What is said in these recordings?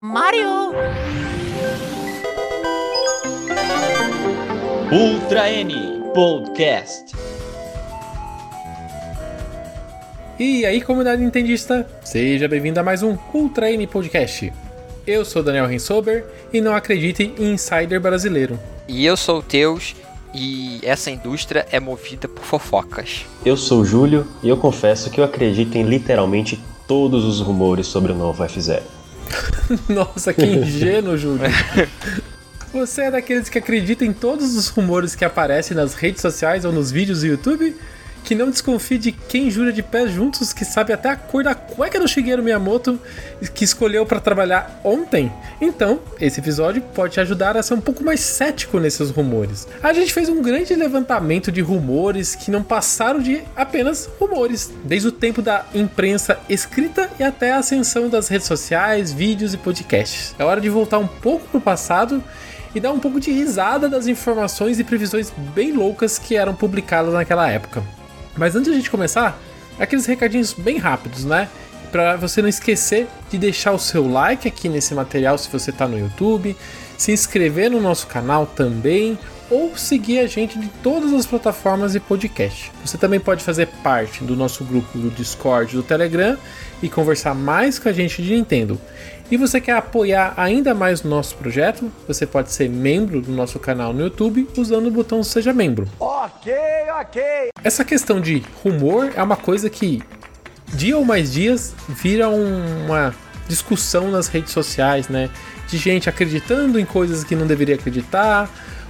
Mario! Ultra N Podcast. E aí, comunidade nintendista, seja bem-vindo a mais um Ultra N Podcast. Eu sou Daniel Rensober e não acredite em insider brasileiro. E eu sou o Teus e essa indústria é movida por fofocas. Eu sou o Júlio e eu confesso que eu acredito em literalmente todos os rumores sobre o novo F0. Nossa, que ingênuo, Júlio. Você é daqueles que acreditam em todos os rumores que aparecem nas redes sociais ou nos vídeos do YouTube? Que não desconfie de quem jura de pés juntos, que sabe até a cor da cueca do Shigeru Miyamoto que escolheu para trabalhar ontem? Então, esse episódio pode te ajudar a ser um pouco mais cético nesses rumores. A gente fez um grande levantamento de rumores que não passaram de apenas rumores, desde o tempo da imprensa escrita e até a ascensão das redes sociais, vídeos e podcasts. É hora de voltar um pouco pro passado e dar um pouco de risada das informações e previsões bem loucas que eram publicadas naquela época. Mas antes de a gente começar, aqueles recadinhos bem rápidos, né? Para você não esquecer de deixar o seu like aqui nesse material se você está no YouTube, se inscrever no nosso canal também ou seguir a gente de todas as plataformas e podcast. Você também pode fazer parte do nosso grupo do Discord do Telegram e conversar mais com a gente de Nintendo. E você quer apoiar ainda mais o nosso projeto? Você pode ser membro do nosso canal no YouTube usando o botão Seja Membro. Ok, ok. Essa questão de rumor é uma coisa que, dia ou mais dias, vira uma discussão nas redes sociais, né? De gente acreditando em coisas que não deveria acreditar,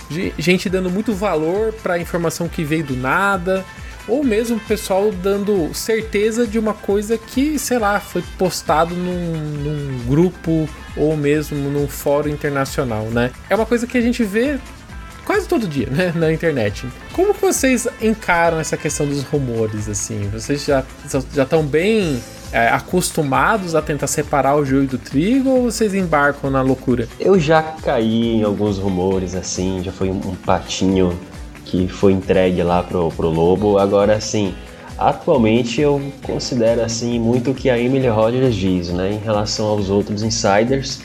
de gente dando muito valor para informação que veio do nada ou mesmo o pessoal dando certeza de uma coisa que, sei lá, foi postado num, num, grupo ou mesmo num fórum internacional, né? É uma coisa que a gente vê quase todo dia, né, na internet. Como vocês encaram essa questão dos rumores, assim? Vocês já já estão bem é, acostumados a tentar separar o joio do trigo ou vocês embarcam na loucura? Eu já caí em alguns rumores, assim, já foi um patinho que foi entregue lá pro, pro Lobo. Agora, assim, atualmente eu considero assim muito o que a Emily Rogers diz, né, em relação aos outros insiders,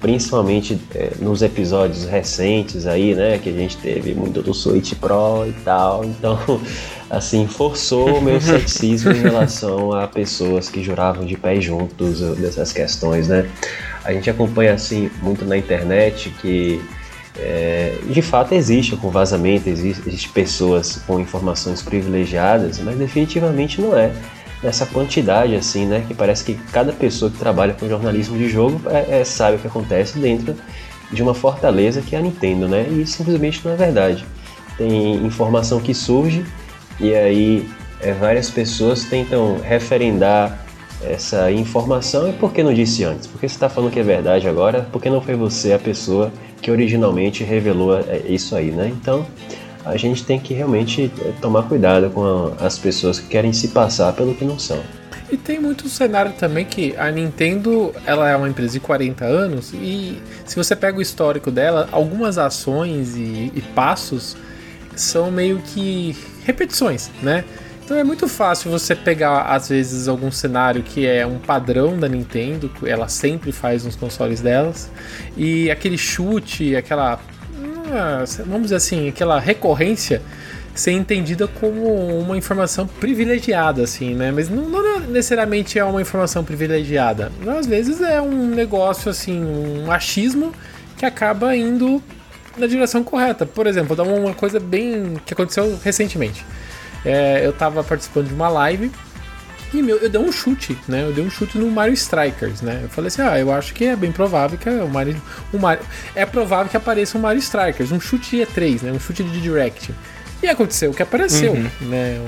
principalmente é, nos episódios recentes aí, né, que a gente teve muito do Switch Pro e tal. Então, assim, forçou o meu ceticismo em relação a pessoas que juravam de pé juntos dessas questões, né? A gente acompanha assim muito na internet que é, de fato existe com vazamento, existe, existe, pessoas com informações privilegiadas, mas definitivamente não é nessa quantidade assim, né? Que parece que cada pessoa que trabalha com jornalismo de jogo é, é, sabe o que acontece dentro de uma fortaleza que é a Nintendo, né? E simplesmente não é verdade. Tem informação que surge e aí é, várias pessoas tentam referendar essa informação e por que não disse antes? Por que você está falando que é verdade agora? Por que não foi você a pessoa que originalmente revelou é, isso aí, né? Então a gente tem que realmente é, tomar cuidado com as pessoas que querem se passar pelo que não são. E tem muito cenário também que a Nintendo ela é uma empresa de 40 anos e se você pega o histórico dela, algumas ações e, e passos são meio que repetições, né? Então é muito fácil você pegar, às vezes, algum cenário que é um padrão da Nintendo, ela sempre faz nos consoles delas, e aquele chute, aquela. Ah, vamos dizer assim, aquela recorrência ser entendida como uma informação privilegiada, assim, né? Mas não, não, necessariamente é uma informação privilegiada. Às vezes é um negócio, assim, um achismo que acaba indo na direção correta. Por exemplo, dar uma coisa bem que aconteceu recentemente é, eu tava participando de uma live e meu, eu dei um chute, né? Eu dei um chute no Mario Strikers, né? Eu falei assim, ah, eu acho que é bem provável que o Mario, o Mario é provável que apareça um Mario Strikers, um chute de E3, né? Um chute de Direct. E aconteceu o que apareceu, uhum. né?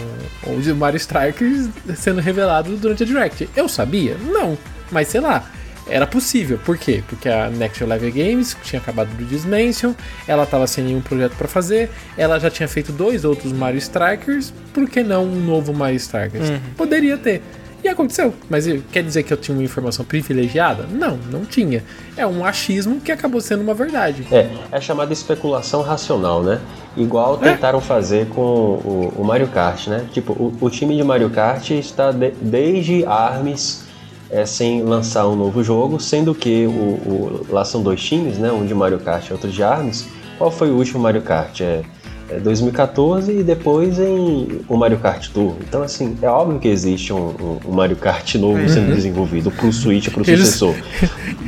O, o Mario Strikers sendo revelado durante a Direct. Eu sabia? Não, mas sei lá era possível. Por quê? Porque a Next Level Games tinha acabado do Dimension, ela estava sem nenhum projeto para fazer, ela já tinha feito dois outros Mario Strikers, por que não um novo Mario Strikers? Uhum. Poderia ter. E aconteceu. Mas quer dizer que eu tinha uma informação privilegiada? Não, não tinha. É um achismo que acabou sendo uma verdade. É, é chamada especulação racional, né? Igual é. tentaram é. fazer com o, o, Mario Kart, né? Tipo, o, o, time de Mario Kart está de, desde ARMS é, sem lançar um novo jogo, sendo que o, o, lá são dois times, né? Um de Mario Kart e outro de Arms. Qual foi o último Mario Kart? É, é 2014 e depois em o Mario Kart Tour. Então, assim, é óbvio que existe um, um, um Mario Kart novo uhum. sendo desenvolvido pro Switch, pro eles... sucessor.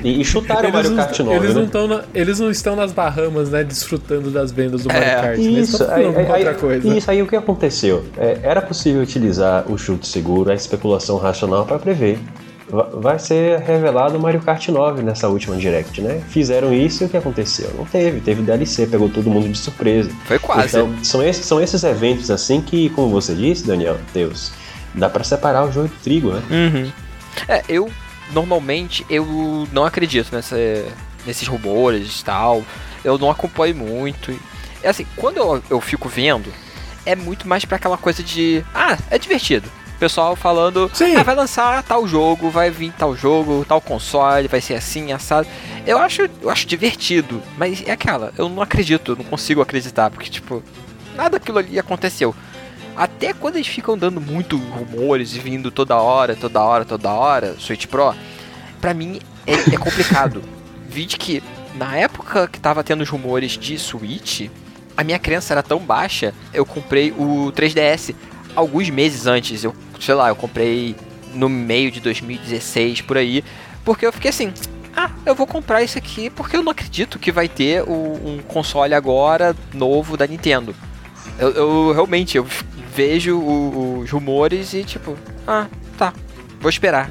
E, e chutaram o Mario Kart novo. Eles, né? não na, eles não estão nas Bahamas, né, desfrutando das vendas do Mario é, Kart. Isso, aí, aí, outra coisa. isso aí o que aconteceu? É, era possível utilizar o chute seguro, a especulação racional para prever vai ser revelado o Mario Kart 9 nessa última Direct, né? Fizeram isso e o que aconteceu? Não teve, teve DLC, pegou todo mundo de surpresa. Foi quase. Então, são esses, são esses eventos assim que, como você disse, Daniel, Deus, dá para separar o joio do trigo, né? Uhum. É, eu normalmente eu não acredito nessa, nesses rumores e tal. Eu não acompanho muito. É assim, quando eu, eu fico vendo, é muito mais para aquela coisa de, ah, é divertido pessoal falando, Sim. ah, vai lançar tal jogo, vai vir tal jogo, tal console, vai ser assim, assado. Eu acho, eu acho divertido, mas é aquela, eu não acredito, eu não consigo acreditar, porque, tipo, nada daquilo ali aconteceu. Até quando eles ficam dando muito rumores e vindo toda hora, toda hora, toda hora, Switch Pro, pra mim é, é complicado. Vide que na época que tava tendo os rumores de Switch, a minha crença era tão baixa, eu comprei o 3DS alguns meses antes. Eu sei lá, eu comprei no meio de 2016 por aí, porque eu fiquei assim, ah, eu vou comprar isso aqui porque eu não acredito que vai ter um console agora novo da Nintendo. Eu, eu realmente eu vejo os rumores e tipo, ah, tá, vou esperar.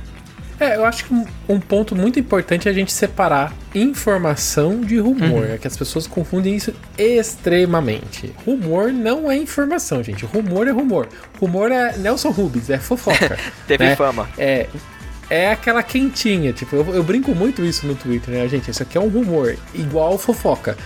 É, eu acho que um, um, ponto muito importante é a gente separar informação de rumor. Uhum. É que as pessoas confundem isso extremamente. Rumor não é informação, gente. Rumor é rumor. Rumor é Nelson Rubens, é fofoca. Teve né? fama. É. É aquela quentinha, tipo, eu, eu, brinco muito isso no Twitter, né, gente? Isso aqui é um rumor, igual fofoca.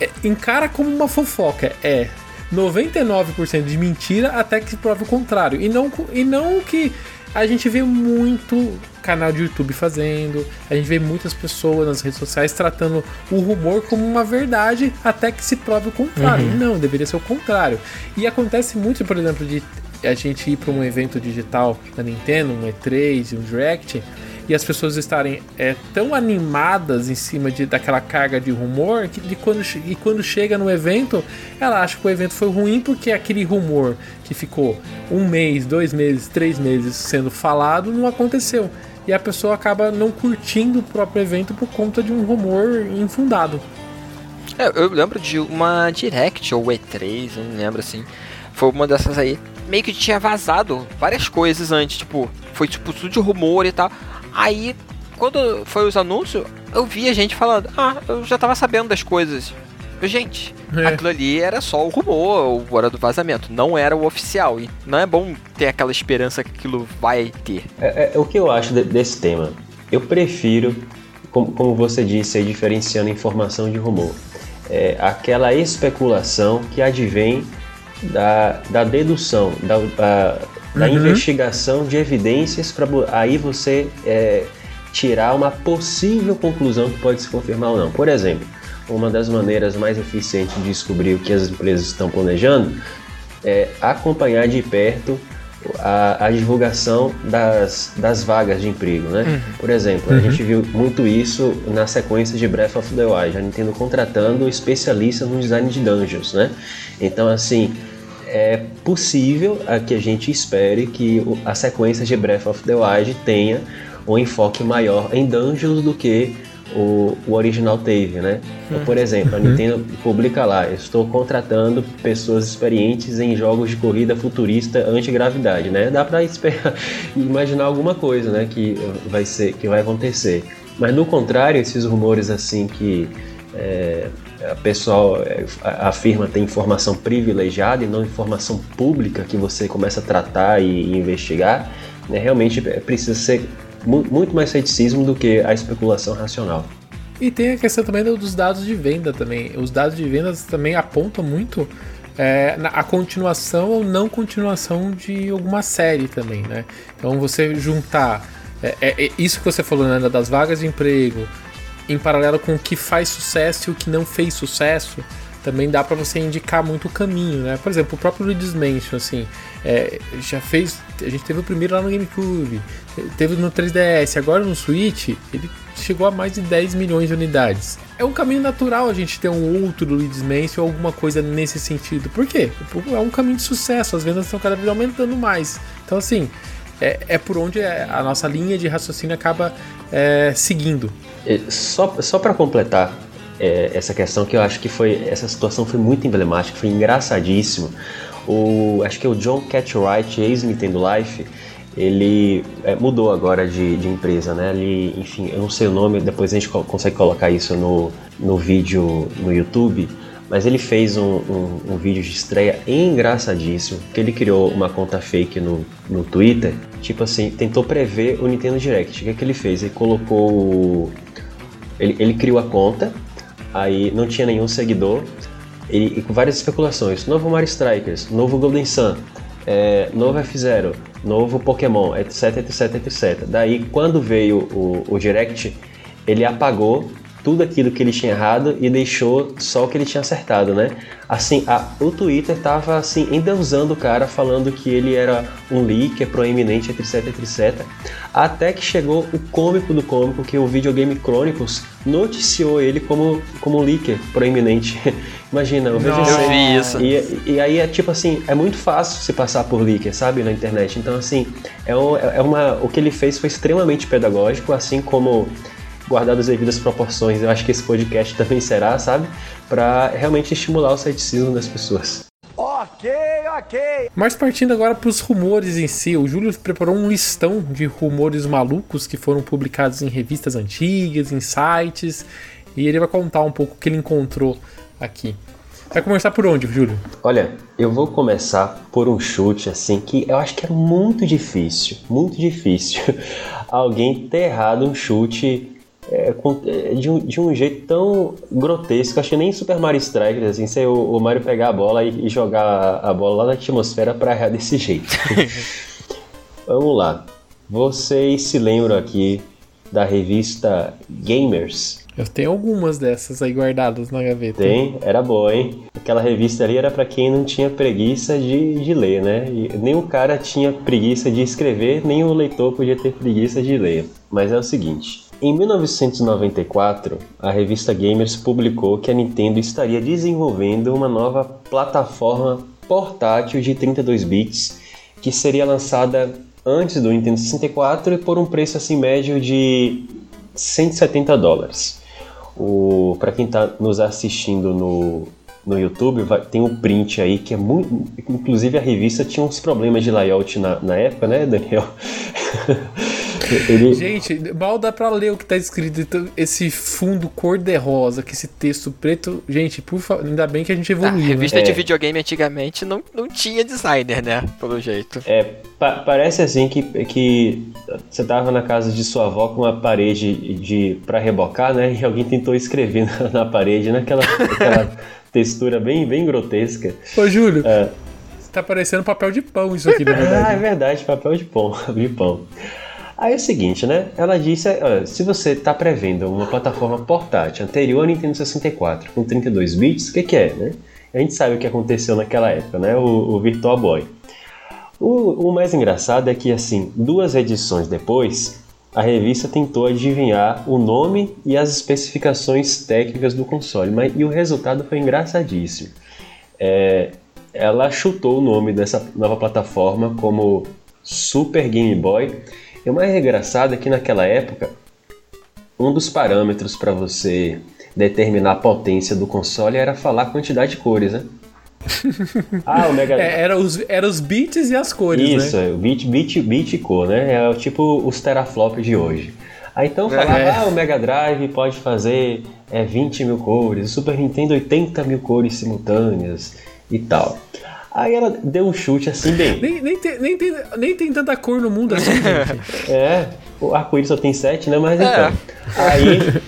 É, encara como uma fofoca, é 99% de mentira até que se prove o contrário. E não, e não que a gente vê muito canal de YouTube fazendo, a gente vê muitas pessoas nas redes sociais tratando o rumor como uma verdade até que se prove o contrário. Uhum. Não, deveria ser o contrário. E acontece muito, por exemplo, de a gente ir para um evento digital da Nintendo, um E3, um Direct, e as pessoas estarem é, tão animadas em cima de, daquela carga de rumor que de quando, e quando chega no evento, ela acha que o evento foi ruim porque aquele rumor que ficou um mês, dois meses, três meses sendo falado não aconteceu. E a pessoa acaba não curtindo o próprio evento por conta de um rumor infundado. É, eu lembro de uma Direct ou E3, não lembro assim. Foi uma dessas aí. Meio que tinha vazado várias coisas antes, tipo, foi tipo tudo de rumor e tal. Aí, quando foi os anúncios, eu vi a gente falando, ah, eu já tava sabendo das coisas. gente, é. aquilo ali era só o rumor, o hora do vazamento, não era o oficial. E não é bom ter aquela esperança que aquilo vai ter. É, é, é o que eu acho de, desse tema. Eu prefiro, como, como você disse, aí, diferenciando informação de rumor. É aquela especulação que advém da, da dedução, da, da, da uhum. investigação de evidências para aí você é, tirar uma possível conclusão que pode se confirmar ou não. Por exemplo, uma das maneiras mais eficientes de descobrir o que as empresas estão planejando é acompanhar de perto a, a divulgação das, das vagas de emprego, né? Uhum. Por exemplo, uhum. a gente viu muito isso na sequência de Breath of the Wild, a Nintendo contratando especialistas no design de dungeons, né? Então, assim, é possível que a gente espere que a sequência de Breath of the Wild tenha um enfoque maior em dungeons do que o, o original teve, né? Então, por exemplo, a uhum. Nintendo publica lá: estou contratando pessoas experientes em jogos de corrida futurista anti-gravidade, né? Dá para esperar, imaginar alguma coisa, né? Que vai ser, que vai acontecer. Mas no contrário, esses rumores assim que é, a pessoal é, afirma ter informação privilegiada e não informação pública que você começa a tratar e, investigar, né, realmente é, precisa ser muito mais ceticismo do que a especulação racional. E tem a questão também dos dados de venda também. Os dados de vendas também apontam muito é, a continuação ou não continuação de alguma série também, né? Então você juntar é, é, é isso que você falou, né, das vagas de emprego, em paralelo com o que faz sucesso e o que não fez sucesso, também dá para você indicar muito o caminho, né? Por exemplo, o próprio Luigi's Mansion, assim, é, já fez a gente teve o primeiro lá no GameCube, teve no 3DS, agora no Switch, ele chegou a mais de 10 milhões de unidades. É um caminho natural a gente ter um outro Luigi's Mansion ou alguma coisa nesse sentido. Por quê? É um caminho de sucesso, as vendas estão cada vez aumentando mais. Então, assim, é, é por onde a nossa linha de raciocínio acaba é, seguindo. Só, só para completar é, essa questão que eu acho que foi essa situação foi muito emblemática, foi engraçadíssimo. O, acho que é o John Catwright, ex-Nintendo Life, ele é, mudou agora de, de, empresa, né? Ele, enfim, eu não sei o nome, depois a gente co consegue colocar isso no, no vídeo no YouTube, mas ele fez um, um, um, vídeo de estreia engraçadíssimo, que ele criou uma conta fake no, no Twitter, tipo assim, tentou prever o Nintendo Direct. O que, é que ele fez? Ele colocou... Ele, ele criou a conta, aí não tinha nenhum seguidor, ele, com várias especulações. Novo Mario Strikers, novo Golden Sun, é, novo F-Zero, novo Pokémon, etc, etc, etc. Daí, quando veio o, o Direct, ele apagou tudo aquilo que ele tinha errado e deixou só o que ele tinha acertado, né? Assim, a, o Twitter tava assim endeusando o cara, falando que ele era um leaker proeminente, etc, etc. Até que chegou o cômico do cômico, que o Videogame Chronicles noticiou ele como, como um leaker proeminente. Imagina, o VGC. Eu vi isso. E, e aí é tipo assim, é muito fácil se passar por leaker, sabe, na internet. Então, assim, é, um, é uma, o que ele fez foi extremamente pedagógico, assim como guardado as devidas proporções. Eu acho que esse podcast também será, sabe? Para realmente estimular o ceticismo das pessoas. Ok, ok. Mas partindo agora para os rumores em si, o Júlio preparou um listão de rumores malucos que foram publicados em revistas antigas, em sites, e ele vai contar um pouco o que ele encontrou aqui. Vai começar por onde, Júlio? Olha, eu vou começar por um chute assim que eu acho que é muito difícil, muito difícil alguém ter errado um chute é, é, de, um, de um jeito tão grotesco. Acho que nem Super Mario Strikers, assim, se o, o Mario pegar a bola e, e, jogar a bola lá na atmosfera pra errar desse jeito. Vamos lá. Vocês se lembram aqui da revista Gamers? Eu tenho algumas dessas aí guardadas na gaveta. Tem? Era boa, hein? Aquela revista ali era para quem não tinha preguiça de, de ler, né? E nem o cara tinha preguiça de escrever, nem o leitor podia ter preguiça de ler. Mas é o seguinte: em 1994, a revista Gamers publicou que a Nintendo estaria desenvolvendo uma nova plataforma portátil de 32 bits que seria lançada antes do Nintendo 64 e por um preço assim médio de 170 dólares. Para quem está nos assistindo no, no YouTube, vai, tem um print aí que é muito. Inclusive a revista tinha uns problemas de layout na, na época, né, Daniel? Ele... Gente, mal dá pra ler o que tá escrito. Então, esse fundo cor-de-rosa, que esse texto preto. Gente, por favor, ainda bem que a gente evoluiu. A né? revista né? de é. videogame antigamente não, não tinha designer, né? Pelo jeito. É, pa parece assim que, que você tava na casa de sua avó com uma parede de para rebocar, né? E alguém tentou escrever na, na parede, naquela né? textura bem, bem grotesca. Ô, Júlio. É. Tá parecendo papel de pão isso aqui, na verdade. ah, é verdade, papel de pão, de pão. Aí é o seguinte, né? Ela disse, olha, se você está prevendo uma plataforma portátil anterior ao Nintendo 64 com 32 bits, o que, que, é, né? A gente sabe o que aconteceu naquela época, né? O, o Virtual Boy. O, o mais engraçado é que, assim, duas edições depois, a revista tentou adivinhar o nome e as especificações técnicas do console, mas e o resultado foi engraçadíssimo. É, ela chutou o nome dessa nova plataforma como Super Game Boy e o mais engraçado é que naquela época, um dos parâmetros para você determinar a potência do console era falar a quantidade de cores, né? ah, o Mega é, era, os, era os bits e as cores, Isso, né? Isso, bit, bit, bit e cor, né? É tipo os teraflops de hoje. Aí então falava, é. ah, o Mega Drive pode fazer é, 20 mil cores, o Super Nintendo 80 mil cores simultâneas e tal. Aí ela deu um chute assim bem. Nem, nem, tem, nem, tem, nem tem tanta cor no mundo assim, gente. é, o arco-íris só tem sete, né? Mas então. É. Aí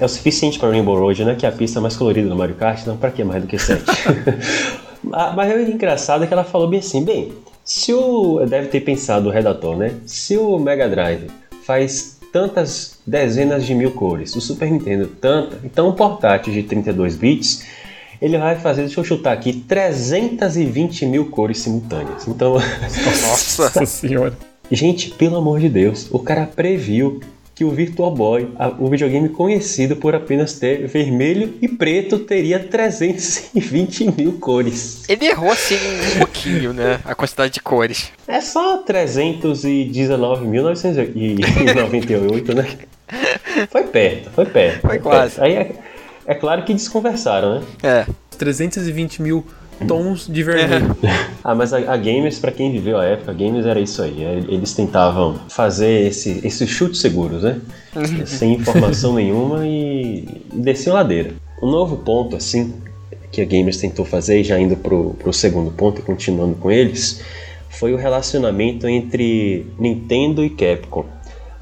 é o suficiente para Rainbow Road, né? Que é a pista mais colorida do Mario Kart, então pra que mais do que sete? Ah, mas é engraçado que ela falou bem assim, bem, se o. Deve ter pensado o redator, né? Se o Mega Drive faz tantas dezenas de mil cores, o Super Nintendo tanta, então um portátil de 32 bits ele vai fazer, deixa eu chutar aqui, 320 mil cores simultâneas. Então, Nossa. Senhora. gente, pelo amor de Deus, o cara previu que o Virtual Boy, a- o videogame conhecido por apenas ter vermelho e preto, teria 320 mil cores. Ele errou assim um pouquinho, né? A quantidade de cores. É só 319.998, né? Foi perto, foi perto. Foi quase. perto. Aí é, é claro que desconversaram, né? É. 320 mil tons de vermelho. Ah, mas a, a Gamers, pra quem viveu a época, a Gamers era isso aí. é, Eles tentavam fazer esse, esses chutes seguros, né? Sem informação nenhuma e, e desciam ladeira. Um novo ponto, assim, que a Gamers tentou fazer, já indo pro, pro segundo ponto e continuando com eles, foi o relacionamento entre Nintendo e Capcom.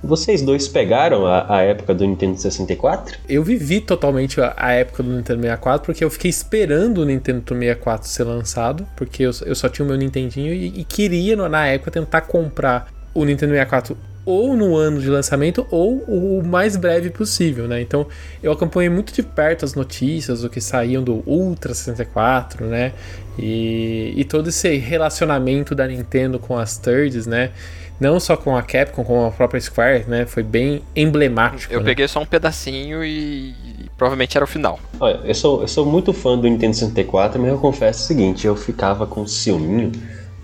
Vocês dois pegaram a, a época do Nintendo 64? Eu vivi totalmente a, a época do Nintendo 64 porque eu fiquei esperando o Nintendo 64 ser lançado, porque eu, eu só tinha o meu Nintendinho e, e queria na época tentar comprar o Nintendo 64 ou no ano de lançamento ou o mais breve possível, né? Então eu acompanhei muito de perto as notícias do que saíam do Ultra 64, né? E, e todo esse relacionamento da Nintendo com as thirds, né? Não só com a Capcom, com a própria Square, né? Foi bem emblemático. Eu né? peguei só um pedacinho e, e provavelmente era o final. Olha, eu sou, eu sou muito fã do Nintendo 64, mas eu confesso o seguinte, eu ficava com ciúminho,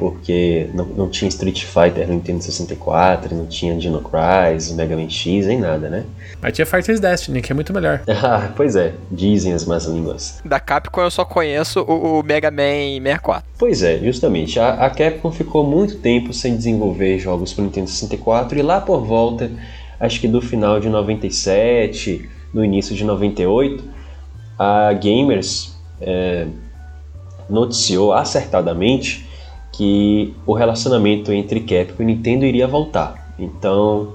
porque não, não tinha Street Fighter no Nintendo 64, não tinha Dino Crisis, Mega Man X, nem nada, né? Mas tinha Fighters Destiny, que é muito melhor. Ah, pois é, dizem as más línguas. Da Capcom eu só conheço o, o Mega Man 64. Pois é, justamente, a, a Capcom ficou muito tempo sem desenvolver jogos para Nintendo 64 e lá por volta, acho que do final de 97, no início de 98, a Gamers é, noticiou acertadamente que o relacionamento entre Capcom e Nintendo iria voltar. Então,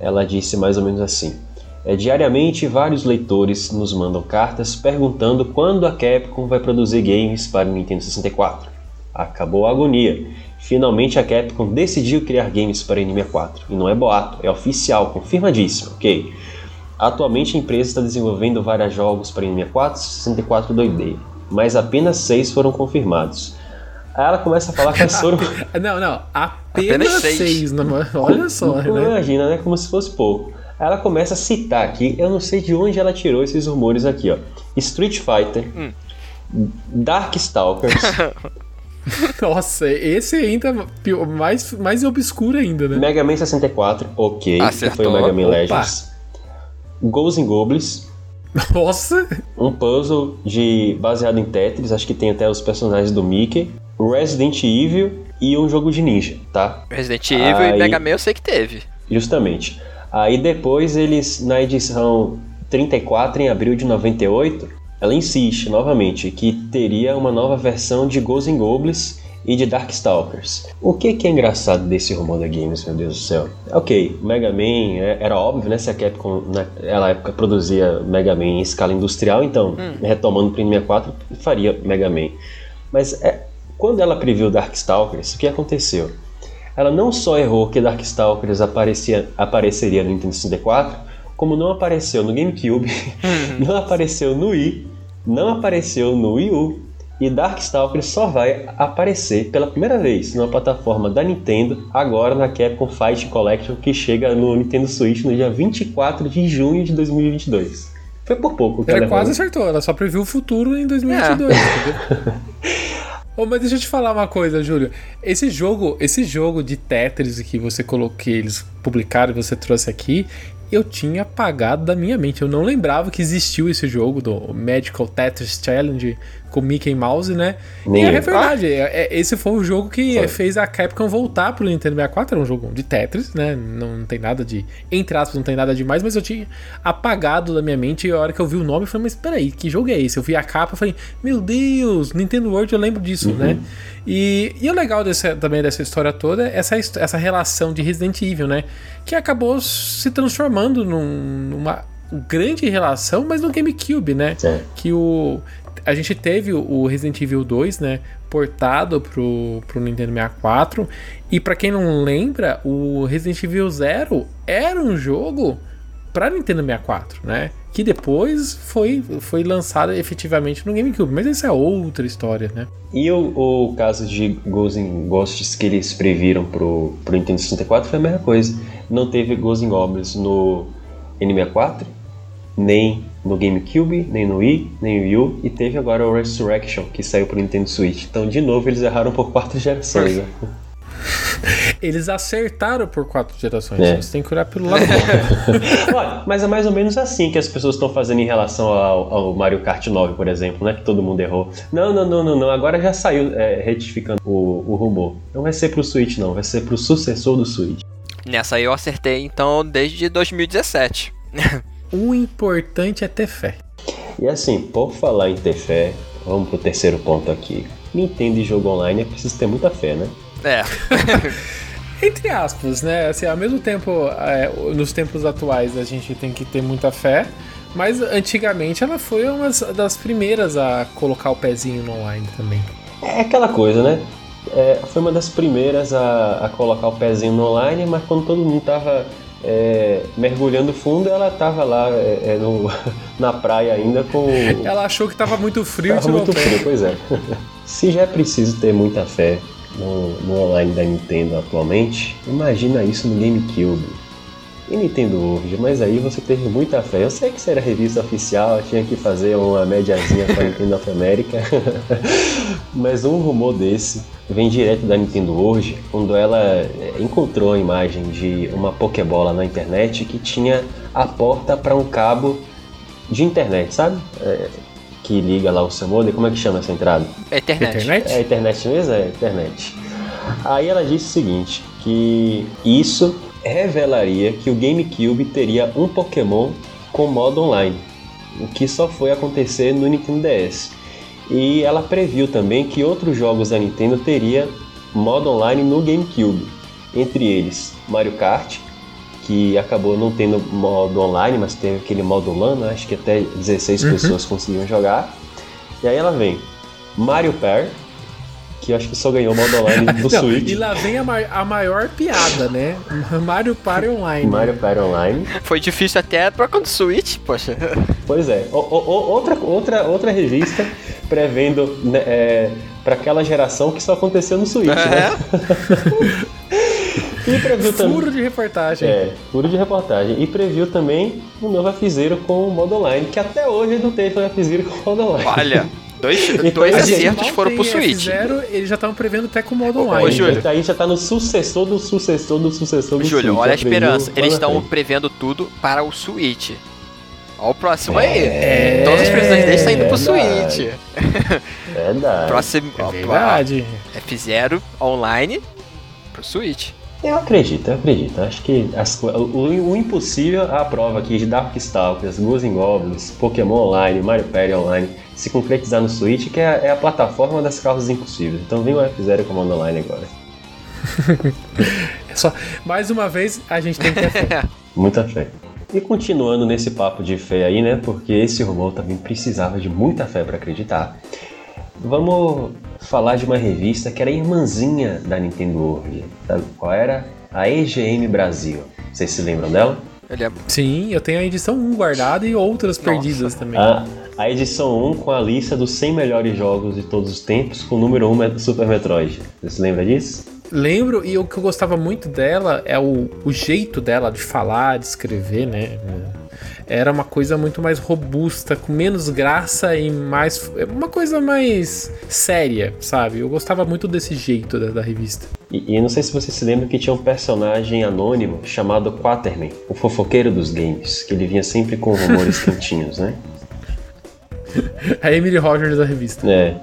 ela disse mais ou menos assim: é, diariamente, vários leitores nos mandam cartas perguntando quando a Capcom vai produzir games para o Nintendo 64. Acabou a agonia. Finalmente a Capcom decidiu criar games para o N64. E não é boato, é oficial, confirmadíssimo, ok? Atualmente a empresa está desenvolvendo vários jogos para N64 e 64 2D, mas apenas seis foram confirmados. Aí ela começa a falar que a Soro. Não, não, apenas, Apenas seis. seis. né, mano? Olha só, né? Imagina, né? Como se fosse pouco. Aí ela começa a citar aqui, eu não sei de onde ela tirou esses rumores aqui, ó. Street Fighter, Darkstalkers, Nossa, esse ainda pior- mais, mais obscuro ainda, né? Mega Man 64, ok, que Acertou. foi o Mega Man Opa. Legends. Ghosts and Goblins, Nossa, um puzzle de baseado em Tetris, acho que tem até os personagens do Mickey, Resident Evil e um jogo de ninja, tá? Resident Evil e Aí- Mega Man eu sei que teve. Justamente. Aí depois eles, na edição 34, em abril de 98, ela insiste novamente que teria uma nova versão de Ghosts and Goblins e de Darkstalkers. O que, que é engraçado desse rumor da Games, meu Deus do céu? Ok, Mega Man é- era óbvio, né? Se a Capcom naquela época produzia Mega Man em escala industrial, então, retomando para o 64, faria Mega Man. Mas é, quando ela previu Darkstalkers, o que aconteceu? Ela não só errou que Darkstalkers aparecia, apareceria no Nintendo 64, como não apareceu no GameCube, não apareceu no Wii, não apareceu no Wii U, e Darkstalkers só vai aparecer pela primeira vez numa plataforma da Nintendo, agora na Capcom Fight Collection, que chega no Nintendo Switch no dia 24 de junho de 2022. Foi por pouco que ela ela quase errou. acertou, ela só previu o futuro em 2022, entendeu? Ô, mas deixa eu te falar uma coisa, Júlio. Esse jogo, esse jogo de Tetris que você colocou, eles publicaram você trouxe aqui, eu tinha apagado da minha mente. Eu não lembrava que existiu esse jogo do Magical Tetris Challenge com Mickey Mouse, né? Nem e é verdade, é- é- esse foi o jogo que Foi. fez a Capcom voltar pro Nintendo 64. Era um jogo de Tetris, né? Não, não tem nada de. Entre aspas, não tem nada demais, mas eu tinha apagado da minha mente. E a hora que eu vi o nome, eu falei, mas peraí, que jogo é esse? Eu vi a capa e falei, meu Deus, Nintendo World, eu lembro disso, né? E, e o legal desse, também dessa história toda é essa, essa relação de Resident Evil, né? Que acabou se transformando num- numa grande relação, mas no GameCube, né? É. que o a gente teve o- Resident Evil 2, né, portado pro, pro Nintendo 64, e pra quem não lembra, o Resident Evil 0 era um jogo para Nintendo 64, né? Que depois foi, foi lançada efetivamente no GameCube, mas essa é outra história, né? E o, o caso de Ghosts Ghosts que eles previram pro, pro Nintendo 64 foi a mesma coisa. Não teve Ghosts and Goblins no N64, nem no GameCube, nem no Wii, nem no Wii U, e teve agora o Resurrection, que saiu pro Nintendo Switch. Então, de novo, eles erraram por quatro gerações, né? Eles acertaram por quatro gerações. É. Você tem que olhar pelo lado bom. Olha, mas é mais ou menos assim que as pessoas estão fazendo em relação ao, ao Mario Kart 9, por exemplo, né? Que todo mundo errou. Não, não, não, não, não. Agora já saiu é, retificando o, o rumor. Não vai ser pro Switch, não. Vai ser pro sucessor do Switch. Nessa aí eu acertei, então, desde 2017. o importante é ter fé. E assim, por falar em ter fé, vamos pro terceiro ponto aqui. Nintendo e jogo online é preciso ter muita fé, né? É. Entre aspas, né? Assim, ao mesmo tempo, é, nos tempos atuais a gente tem que ter muita fé, mas antigamente ela foi uma das primeiras a colocar o pezinho no online também. É aquela coisa, né? É, foi uma das primeiras a, a, colocar o pezinho no online, mas quando todo mundo tava é, mergulhando fundo, ela tava lá é, no, na praia ainda com. Ela achou que tava muito frio tava e muito frio, pois é. Se já é preciso ter muita fé no, no online da Nintendo atualmente, imagina isso no GameCube. E Nintendo World, mas aí você teve muita fé. Eu sei que isso era revista oficial, tinha que fazer uma médiazinha com a Nintendo of America, mas um rumor desse vem direto da Nintendo World, quando ela eh, encontrou a imagem de uma Pokébola na internet que tinha a porta para um cabo de internet, sabe? É, que liga lá o seu modem, como é que chama essa entrada? É internet. Internet? É internet mesmo? É internet. Aí ela disse o seguinte, que isso revelaria que o GameCube teria um Pokémon com modo online, o que só foi acontecer no Nintendo DS. E ela previu também que outros jogos da Nintendo teria modo online no GameCube, entre eles Mario Kart, que acabou não tendo modo online, mas teve aquele modo LAN, né? acho que até 16 uhum. pessoas conseguiam jogar. E aí ela vem Mario Party, que acho que só ganhou modo online do não, Switch. E lá vem a, ma a, maior piada, né? Mario Party Online. Mario Party Online. Foi difícil até para quando Switch, poxa. Pois é. O, o, outra, outra, outra revista prevendo né, é, para aquela geração que só aconteceu no Switch, é. né? E previu também. Furo de reportagem. É, furo de reportagem. E previu também um novo F-Zero com o modo online, que até hoje não teve um F-Zero com o modo online. Olha, dois, então, dois acertos foram pro Switch. F0, eles já estavam prevendo até com o modo online. Ô, Júlio. Aí já tá no sucessor do sucessor do sucessor do Júlio, Switch. olha a esperança. Eles estão prevendo tudo para o Switch. Olha o próximo É, aí. Todas as previsões deles estão indo pro verdade. Switch. Verdade. Próximo, É verdade. F0 online pro Switch. Eu acredito, eu acredito. Acho que as o, o impossível a prova aqui de Darkstalkers, Ghosts and Goblins, Pokémon Online, Mario Party Online se concretizar no Switch, que é, é a plataforma das causas impossíveis. Então vem o F0 com o modo online agora. É só, mais uma vez, a gente tem que ter fé. Muita fé. E continuando nesse papo de fé aí, né? Porque esse rumor também precisava de muita fé para acreditar. Vamos falar de uma revista que era irmãzinha da Nintendo World. Sabe qual era? A EGM Brasil. Vocês se lembram dela? Sim, eu tenho a edição 1 guardada e outras perdidas também. A, a edição 1 com a lista dos 100 melhores jogos de todos os tempos, com o número 1 é Super Metroid. Você se lembra disso? Lembro, e o que eu gostava muito dela é o, o jeito dela de falar, de escrever, né? Era uma coisa muito mais robusta, com menos graça e mais. Uma coisa mais séria, sabe? Eu gostava muito desse jeito da, da revista. E, e não sei se você se lembra que tinha um personagem anônimo chamado Quaterman, o fofoqueiro dos games, que ele vinha sempre com rumores quentinhos, né? A Emily Rogers da revista. É,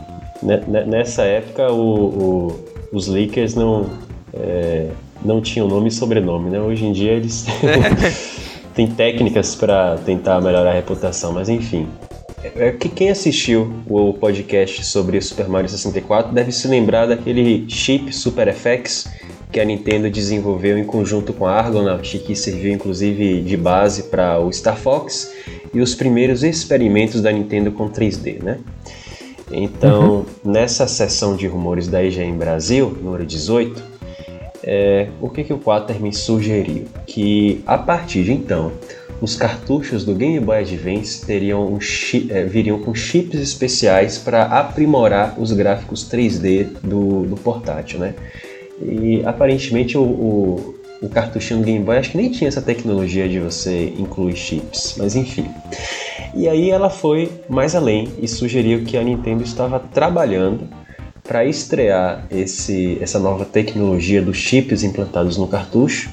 ne- ne- nessa época o, o- os leakers não, é, não tinham nome e sobrenome, né? Hoje em dia eles têm técnicas para tentar melhorar a reputação, mas enfim. É que quem assistiu o podcast sobre Super Mario 64 deve se lembrar daquele chip Super FX que a Nintendo desenvolveu em conjunto com a Argonaut, que serviu inclusive de base para o Star Fox e os primeiros experimentos da Nintendo com 3D, né? Então, nessa sessão de rumores da IGN Brasil, número 18, é, o que, que o Quaterman sugeriu? Que a partir de então, os cartuchos do Game Boy Advance teriam um é, viriam com chips especiais para aprimorar os gráficos 3D do, do portátil, né? E aparentemente o, o, o cartuchinho do Game Boy acho que nem tinha essa tecnologia de você incluir chips, mas enfim. E aí ela foi mais além e sugeriu que a Nintendo estava trabalhando para estrear esse, essa nova tecnologia dos chips implantados no cartucho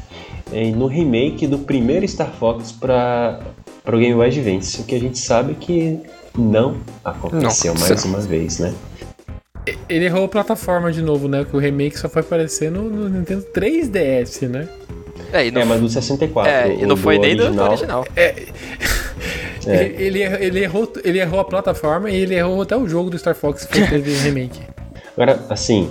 em, no remake do primeiro Star Fox para o Game Boy Advance, o que a gente sabe que não aconteceu Não mais uma vez, né? Ele errou a plataforma de novo, né? Que o remake só foi aparecer no, no Nintendo 3DS, né? É, e não, É, mas do 64. é, e o não foi nem do do original. É. Ele, errou- ele, errou, ele errou a plataforma e ele errou até o jogo do Star Fox que teve remake. Agora, assim,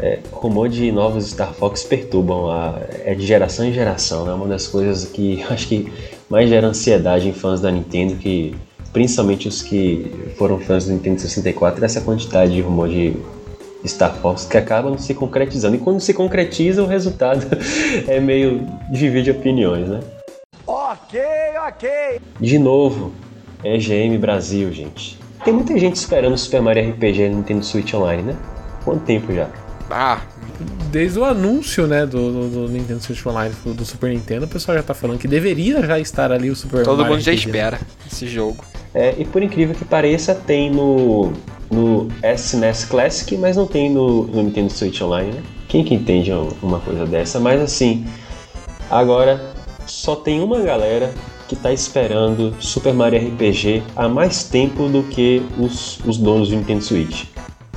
é, rumor de novos Star Fox perturbam, a, é de geração em geração, né? Uma das coisas que acho que mais gera ansiedade em fãs da Nintendo, que principalmente os que foram fãs do Nintendo 64, essa quantidade de rumor de Star Fox que acaba não se concretizando. E quando se concretiza, o resultado é meio divide opiniões, né? Ok. De novo, EGM Brasil, gente. Tem muita gente esperando o Super Mario RPG no Nintendo Switch Online, né? Quanto tempo já? Ah, Desde o anúncio, né, do, do, do Nintendo Switch Online do, do Super Nintendo, o pessoal já tá falando que deveria já estar ali o Super todo Mario mundo já RPG, né? espera esse jogo. É, e por incrível que pareça, tem no, no SNES Classic, mas não tem no, no Nintendo Switch Online, né? Quem que entende uma coisa dessa? Mas assim, agora só tem uma galera que tá esperando Super Mario RPG há mais tempo do que os, os donos do Nintendo Switch.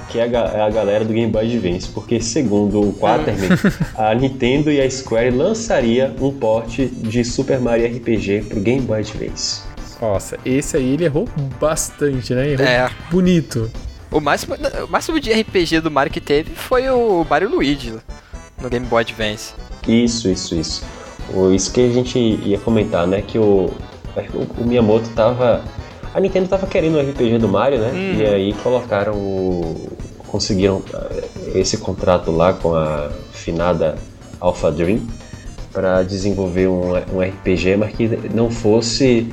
Que é a, é a galera do Game Boy Advance, porque segundo o Quaterman, a Nintendo e a Square lançaria um port de Super Mario RPG pro Game Boy Advance. Nossa, esse aí ele errou bastante, né? Errou É. bonito. O máximo, o máximo de RPG do Mario que teve foi o Mario Luigi no Game Boy Advance. Isso, isso, isso. O- Isso que a gente ia comentar, né? Que o, o, Miyamoto tava. A Nintendo tava querendo o RPG do Mario, né? E aí colocaram o. Conseguiram eh, esse contrato lá com a finada Alpha Dream para desenvolver um, um RPG, mas que não fosse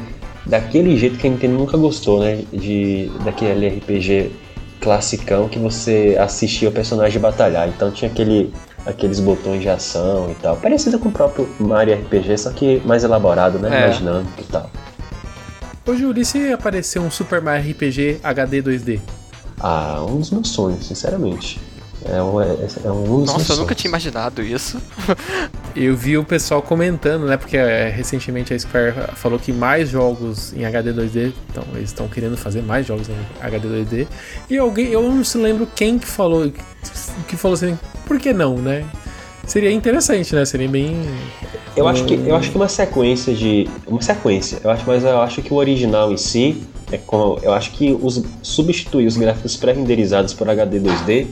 daquele jeito que a Nintendo nunca gostou, né? De, daquele RPG classicão que você assistia o personagem batalhar. Então tinha aquele, aqueles botões de ação e tal. Parecido com o próprio Mario RPG, só que mais elaborado, né? É. Mais dinâmico e tal. Ô, Júlio, e se aparecer um Super Mario RPG HD 2D? Ah, um dos meus sonhos, sinceramente. É um, é, é um dos meus Nossa, eu nunca sonhos. tinha imaginado isso. Eu vi o pessoal comentando, né? Porque é, recentemente a Square falou que mais jogos em HD 2D, então eles estão querendo fazer mais jogos em HD 2D. E alguém, eu não se lembro quem que falou, que falou assim, por que não, né? Seria interessante, né? Seria bem. Eu acho que eu acho que uma sequência de uma sequência. Eu acho, mas eu acho que o original em si é como eu acho que os substituir os gráficos pré-renderizados por HD 2D,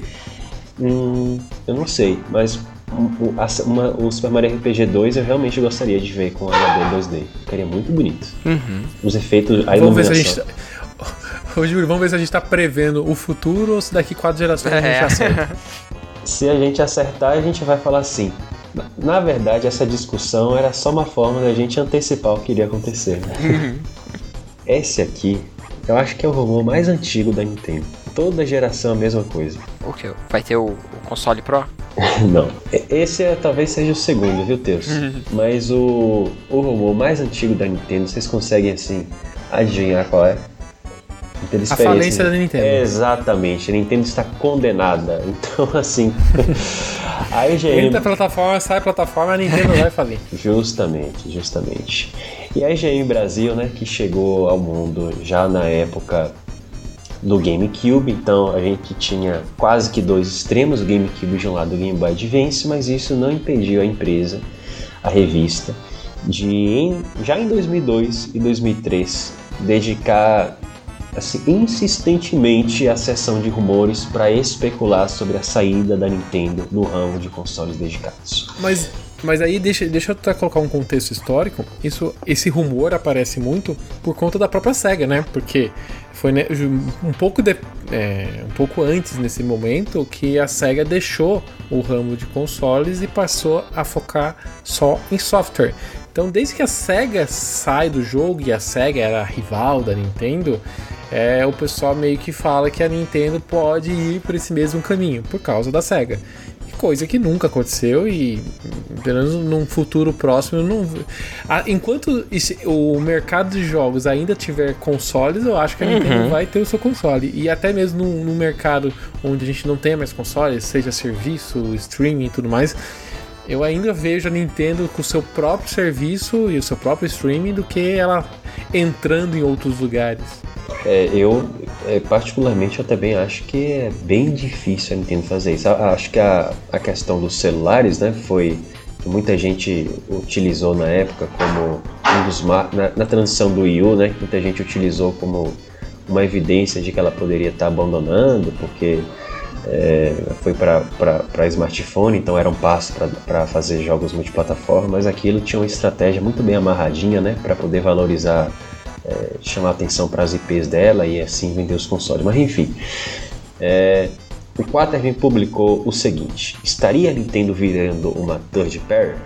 hum, eu não sei, mas o- a- uma- o Super Mario RPG 2 eu realmente gostaria de ver com HD 2D. Ficaria muito bonito. Os efeitos, a Vamos ver se a iluminação. gente. tá- Ô, Júlio, vamos ver se a gente tá prevendo o futuro ou se daqui quatro gerações a gente É. acerta. Se a gente acertar, a gente vai falar assim. Na- verdade, essa discussão era só uma forma da gente antecipar o que iria acontecer. Né? Esse aqui, eu acho que é o rumor mais antigo da Nintendo. Toda geração a mesma coisa. O que? Vai ter o, o console Pro? Não. Esse é, talvez seja o segundo, viu, Teus? Mas o, o rumor mais antigo da Nintendo, vocês conseguem, assim, adivinhar qual é? Nintendo A falência da Nintendo. Exatamente. A Nintendo está condenada. Então, assim... a IGN... Entra a plataforma, sai a plataforma, a Nintendo vai falir. Justamente, justamente. E a IGN Brasil, né, que chegou ao mundo já na época do GameCube, então a gente tinha quase que dois extremos, o GameCube de um lado e o Game Boy Advance, mas isso não impediu a empresa, a revista, de já em 2002 e 2003 dedicar assim, insistentemente a sessão de rumores para especular sobre a saída da Nintendo no ramo de consoles dedicados. Mas, mas aí deixa, deixa eu até colocar um contexto histórico. Isso, esse rumor aparece muito por conta da própria SEGA, né? Porque foi né, um pouco, de- é, um pouco antes nesse momento que a SEGA deixou o ramo de consoles e passou a focar só em software. Então, desde que a SEGA sai do jogo e a SEGA era a rival da Nintendo, é, o pessoal meio que fala que a Nintendo pode ir por esse mesmo caminho, por causa da SEGA. Coisa que nunca aconteceu e, pelo menos num futuro próximo, não. Enquanto o mercado de jogos ainda tiver consoles, eu acho que a uhum. Nintendo vai ter o seu console. E até mesmo no, no mercado onde a gente não tenha mais consoles, seja serviço, streaming e tudo mais, eu ainda vejo a Nintendo com o seu próprio serviço e o seu próprio streaming do que ela entrando em outros lugares. É, eu, é, particularmente, eu também acho que é bem difícil a Nintendo fazer isso. Acho que a, a questão dos celulares, né, foi que muita gente utilizou na época como um dos na, na transição do Wii U, né, muita gente utilizou como uma evidência de que ela poderia estar abandonando, porque é, foi para smartphone, então era um passo para fazer jogos multiplataforma, mas aquilo tinha uma estratégia muito bem amarradinha, né, para poder valorizar é, chamar atenção para as IPs dela e assim vender os consoles. Mas enfim, é, o Quaterman publicou o seguinte: estaria a Nintendo virando uma third pair?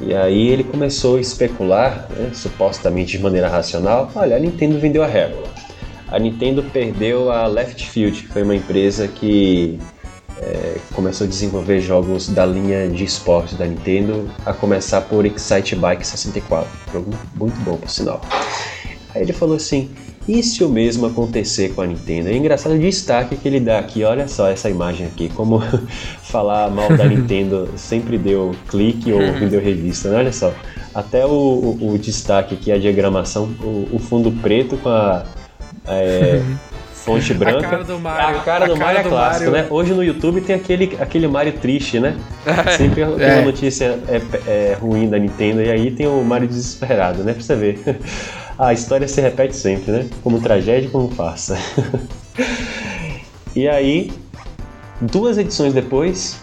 E aí ele começou a especular, né, supostamente de maneira racional, olha, a Nintendo vendeu a Rare. A Nintendo perdeu a Left Field, foi uma empresa que é, começou a desenvolver jogos da linha de esporte da Nintendo, a começar por Excite Bike 64, jogo muito bom por sinal. Aí ele falou assim: e se o mesmo acontecer com a Nintendo? É engraçado o destaque que ele dá aqui, olha só essa imagem aqui, como falar mal da Nintendo sempre deu clique ou vendeu revista, né? olha só. Até o, o, o, destaque aqui, a diagramação, o, o fundo preto com a é, fonte branca. A cara do Mario. A cara a do cara Mario é clássico, né? Hoje no YouTube tem aquele, aquele Mario triste, né? Sempre tem é. uma notícia é, é, ruim da Nintendo e aí tem o Mario desesperado, né? Pra você ver. A história se repete sempre, né? Como tragédia, como farsa. e aí, duas edições depois,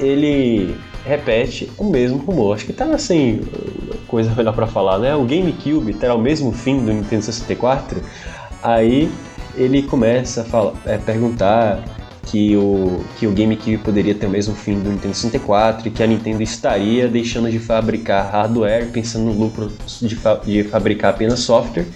ele repete o mesmo rumor. Acho que tá assim, coisa melhor para falar, né? O GameCube terá o mesmo fim do Nintendo 64. Aí ele começa a falar, é, perguntar que o, que o GameCube poderia ter o mesmo fim do Nintendo 64 e que a Nintendo estaria deixando de fabricar hardware, pensando no lucro de, fa de fabricar apenas software,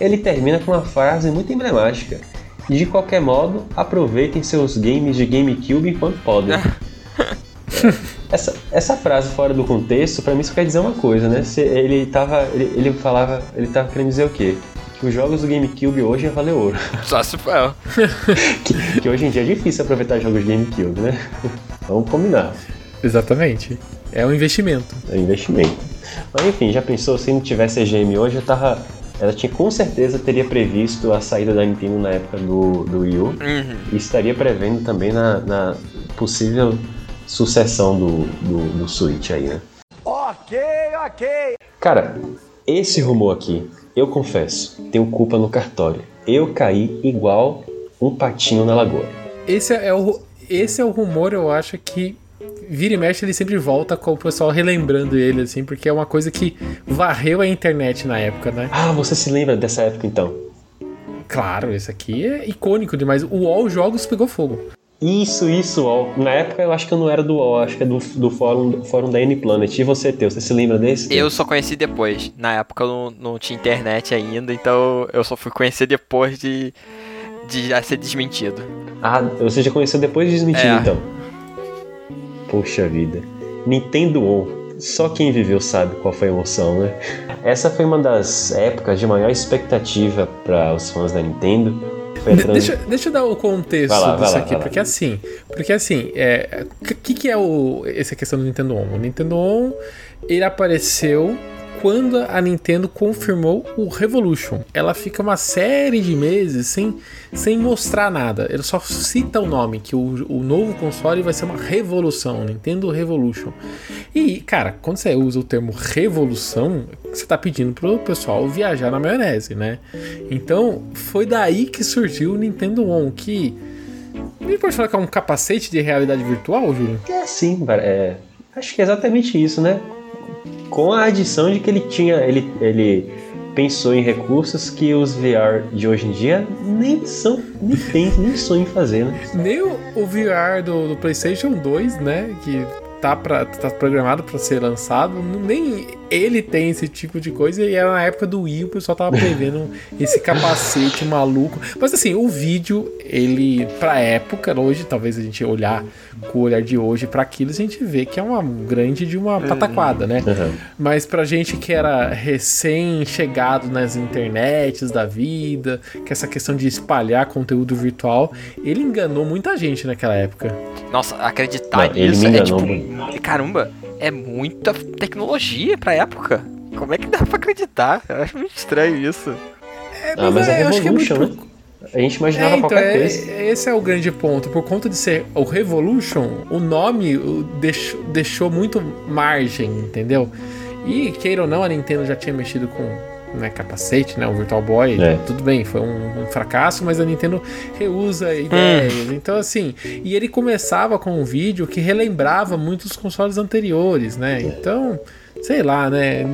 ele termina com uma frase muito emblemática. De qualquer modo, aproveitem seus games de GameCube enquanto podem. essa, essa frase fora do contexto, para mim isso quer dizer uma coisa, né? Se ele tava, ele, ele falava, ele tava querendo dizer o quê? Os jogos do GameCube hoje é valer ouro. Só se for. que, que hoje em dia é difícil aproveitar jogos de GameCube, né? Vamos combinar. Exatamente. É um investimento. É um investimento. Mas enfim, já pensou, se não tivesse a GM hoje, eu tava. Ela tinha com certeza teria previsto a saída da Nintendo na época do, do Wii U uhum. e estaria prevendo também na, na possível sucessão do, do, do Switch aí, né? Ok, ok. Cara, esse rumor aqui eu confesso, tenho culpa no cartório. Eu caí igual um patinho na lagoa. Esse é o, esse é o rumor, eu acho que vira e mexe ele sempre volta com o pessoal relembrando ele, assim, porque é uma coisa que varreu a internet na época, né? Ah, você se lembra dessa época então? Claro, esse aqui é icônico demais. O All Jogos pegou fogo. Isso, isso, UOL. Na época eu acho que eu não era do UOL, acho que é do, do fórum, fórum da N-Planet. E você, Teu, você se lembra desse? Eu só conheci depois. Na época eu não, não tinha internet ainda, então eu só fui conhecer depois de, de já ser desmentido. Ah, você já conheceu depois de desmentido, é. então? Poxa vida. Nintendo On. Só quem viveu sabe qual foi a emoção, né? Essa foi uma das épocas de maior expectativa para os fãs da Nintendo de, deixa, deixa eu dar o contexto lá, disso lá, aqui, porque assim, porque assim, é, o que, que é o, essa questão do Nintendo On? O Nintendo On, ele apareceu quando a Nintendo confirmou o Revolution. Ela fica uma série de meses sem, sem mostrar nada. Ele só cita o nome, que o, o novo console vai ser uma revolução, Nintendo Revolution. E, cara, quando você usa o termo revolução, você está pedindo pro pessoal viajar na maionese, né? Então, foi daí que surgiu o Nintendo On, que. Me pode falar que é um capacete de realidade virtual, Júlio? É sim, é, acho que é exatamente isso, né? Com a adição de que ele tinha, ele, ele pensou em recursos que os VR de hoje em dia nem são, nem tem, nem sonham em fazer, né? Nem o, o VR do, do, PlayStation 2, né? Que tá, pra, tá programado para ser lançado, nem ele tem esse tipo de coisa. E era na época do Wii, o pessoal tava prevendo esse capacete maluco. Mas assim, o vídeo, ele, pra época, hoje, talvez a gente olhar com o olhar de hoje para aquilo, a gente vê que é uma grande de uma pataquada, né? Uhum. Mas pra gente que era recém-chegado nas internets da vida, que essa questão de espalhar conteúdo virtual, ele enganou muita gente naquela época. Nossa, acreditar Não, ele nisso é enganou tipo. Caramba, é muita tecnologia pra época. Como é que dá pra acreditar? Eu acho muito estranho isso. É, Ah, mas é eu acho que Revolution, muito- né? A gente imaginava É, então, qualquer é- coisa. esse é o grande ponto. Por conta de ser o Revolution, o nome deixou, deixou muito margem, entendeu? E, queira ou não, a Nintendo já tinha mexido com né, capacete, né? O Virtual Boy. É. Tudo bem, foi um, um fracasso, mas a Nintendo reusa ideias. Então, assim, e ele começava com um vídeo que relembrava muitos consoles anteriores, né? Então, sei lá, né?